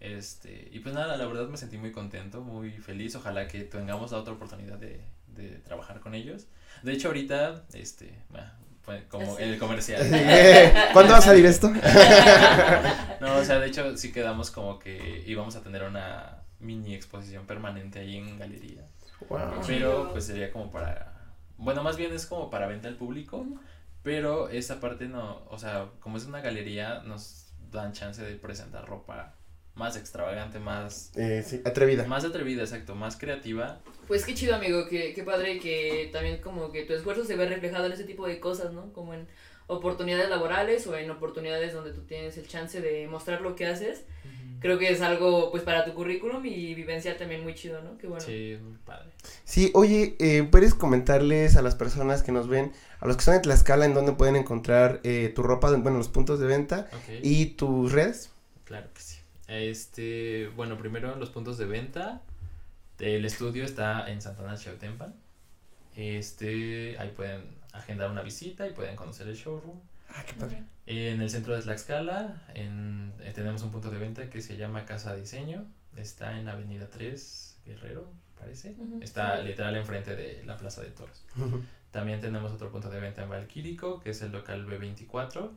Este, y pues nada, la verdad me sentí muy contento, muy feliz. Ojalá que tengamos la otra oportunidad de, de trabajar con ellos. De hecho, ahorita, este, como el comercial. (laughs) ¿Cuándo va a salir esto? (laughs) No, o sea, de hecho sí quedamos como que íbamos a tener una mini exposición permanente ahí en galería. Wow. Pero pues sería como para, bueno, más bien es como para venta al público, pero esa parte no, o sea, como es una galería nos dan chance de presentar ropa más extravagante, más Eh, sí, atrevida. más atrevida, exacto, más creativa. Pues qué chido, amigo, que qué padre que también como que tu esfuerzo se ve reflejado en ese tipo de cosas, ¿no? Como en oportunidades laborales o en oportunidades donde tú tienes el chance de mostrar lo que haces. Creo que es algo pues para tu currículum y vivenciar también muy chido, ¿no? Qué bueno. Sí, es muy padre. Sí, oye, eh, ¿puedes comentarles a las personas que nos ven, a los que están en Tlaxcala, en dónde pueden encontrar eh, tu ropa, bueno, los puntos de venta y tus redes? Claro que sí. Este, bueno, primero los puntos de venta. El estudio está en Santana Chautempan. Este, ahí pueden agendar una visita y pueden conocer el showroom. Ah, qué padre. En el centro de Tlaxcala en, eh, tenemos un punto de venta que se llama Casa Diseño. Está en Avenida 3, Guerrero, parece. Ujú. Está literal enfrente de la Plaza de Toros. También tenemos otro punto de venta en Valquírico, que es el local B24.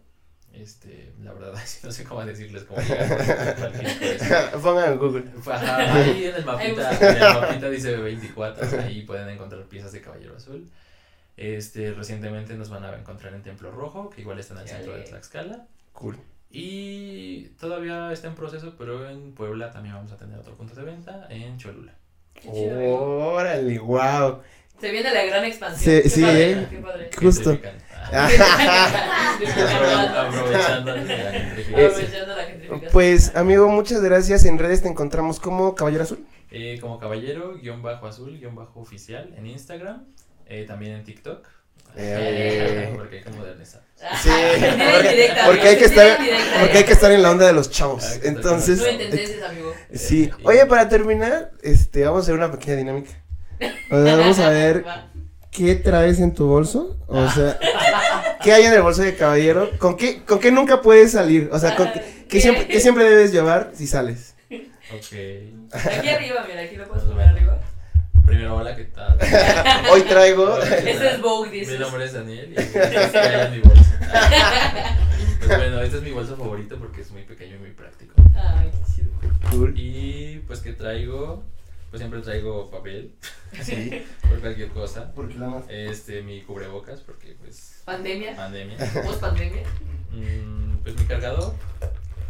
Este, la verdad, (laughs) no sé cómo decirles cómo llegar. (laughs) Pongan en Google. Ajá, ahí en el mapita, en el mapita dice B24, ahí pueden encontrar piezas de Caballero Azul. Este, recientemente nos van a encontrar en Templo Rojo, que igual está en el centro de. Tlaxcala. Cool. Y todavía está en proceso, pero en Puebla también vamos a tener otro punto de venta, en Cholula. Qué chido, amigo. Órale, wow. Se viene la gran expansión. Sí, Qué sí, padre, eh. Qué padre. Justo. Gentrifican. Ah, Aprovechando Aprovechando la gentrificación. la gentrificación. Pues, amigo, muchas gracias. En redes te encontramos como Caballero Azul. Eh, como caballero, guion bajo azul, guion bajo oficial en Instagram, eh, también en TikTok. Eh. (laughs) Porque hay que modernizar. Sí, (laughs) porque, hay que estar, indirecta. porque hay que estar en la onda de los chavos. Estar Entonces, amigo. sí. Oye, para terminar, este, vamos a hacer una pequeña dinámica. (laughs) Vamos a ver. Qué traes en tu bolso. O sea, qué hay en el bolso de caballero. ¿Con qué, con qué nunca puedes salir? O sea, con qué, qué siempre, qué siempre debes llevar si sales. Ok. Aquí arriba, mira, aquí lo puedes poner arriba. Primero, hola, ¿qué tal? (laughs) Hoy traigo. Ese es Vogue, Mi nombre es Daniel y este es mi bolso. (laughs) Pues bueno, este es mi bolso favorito porque es muy pequeño y muy práctico. Ay, qué chido. Cool. Y pues, ¿qué traigo? Pues siempre traigo papel (laughs) Sí. (laughs) por cualquier cosa. Porque la más. Este, mi cubrebocas porque pues Pandemia. pandemia. Post pandemia. Mm, pues mi cargador.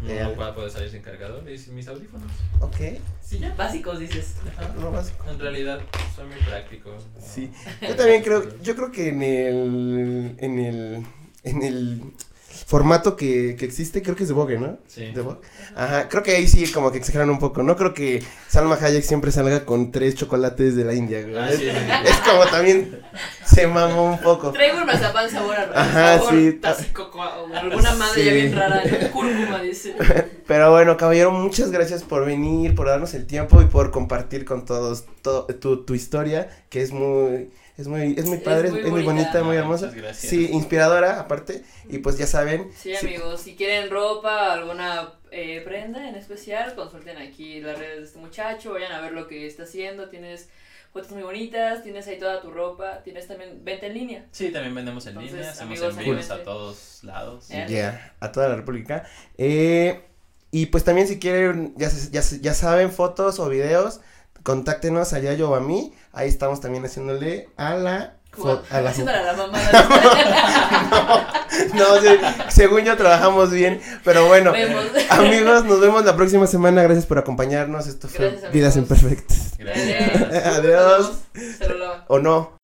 No Ya. va a poder salir sin cargador. Y mis audífonos. Ok. Sí, ya. Básicos, dices. Ajá. Lo básico. En realidad, soy muy práctico. ¿no? Sí. Yo también (laughs) creo, yo creo que en el, en el, en el formato que, que existe, creo que es de Vogue, ¿no? Sí. De Vogue. Ajá, creo que ahí sí como que exageran un poco. No creo que Salma Hayek siempre salga con tres chocolates de la India, güey. Ah, es, sí, sí, sí. es como también se mamó un poco. Traigo un mazapán sabor a Ajá, sabor sí. alguna madre ya bien rara. (laughs) Cúrcuma, dice. Pero bueno, caballero, muchas gracias por venir, por darnos el tiempo y por compartir con todos todo, tu, tu historia, que es muy, es muy, es muy Es padre, es muy muy, bonita. bonita, muy hermosa. muchas gracias. Sí, inspiradora aparte. Y pues ya saben. Sí, amigos, si quieren ropa, alguna eh, prenda en especial, consulten aquí las redes de este muchacho, vayan a ver lo que está haciendo, tienes fotos muy bonitas, tienes ahí toda tu ropa, tienes también venta en línea. Sí, también vendemos en Entonces, línea, hacemos amigos, envíos a todos lados. Eh. Ya, a toda la República. Eh, y pues también si quieren, ya, ya, ya saben, fotos o videos, contáctenos a Yayo o a mí. Ahí estamos también haciéndole a la... a la (laughs) Haciéndole a la mamá. (laughs) no, según yo trabajamos bien, pero bueno. Vemos. Amigos, nos vemos la próxima semana. Gracias por acompañarnos. Esto fue Gracias, Vidas. Imperfectas. Gracias. (laughs) Adiós. ¿O no?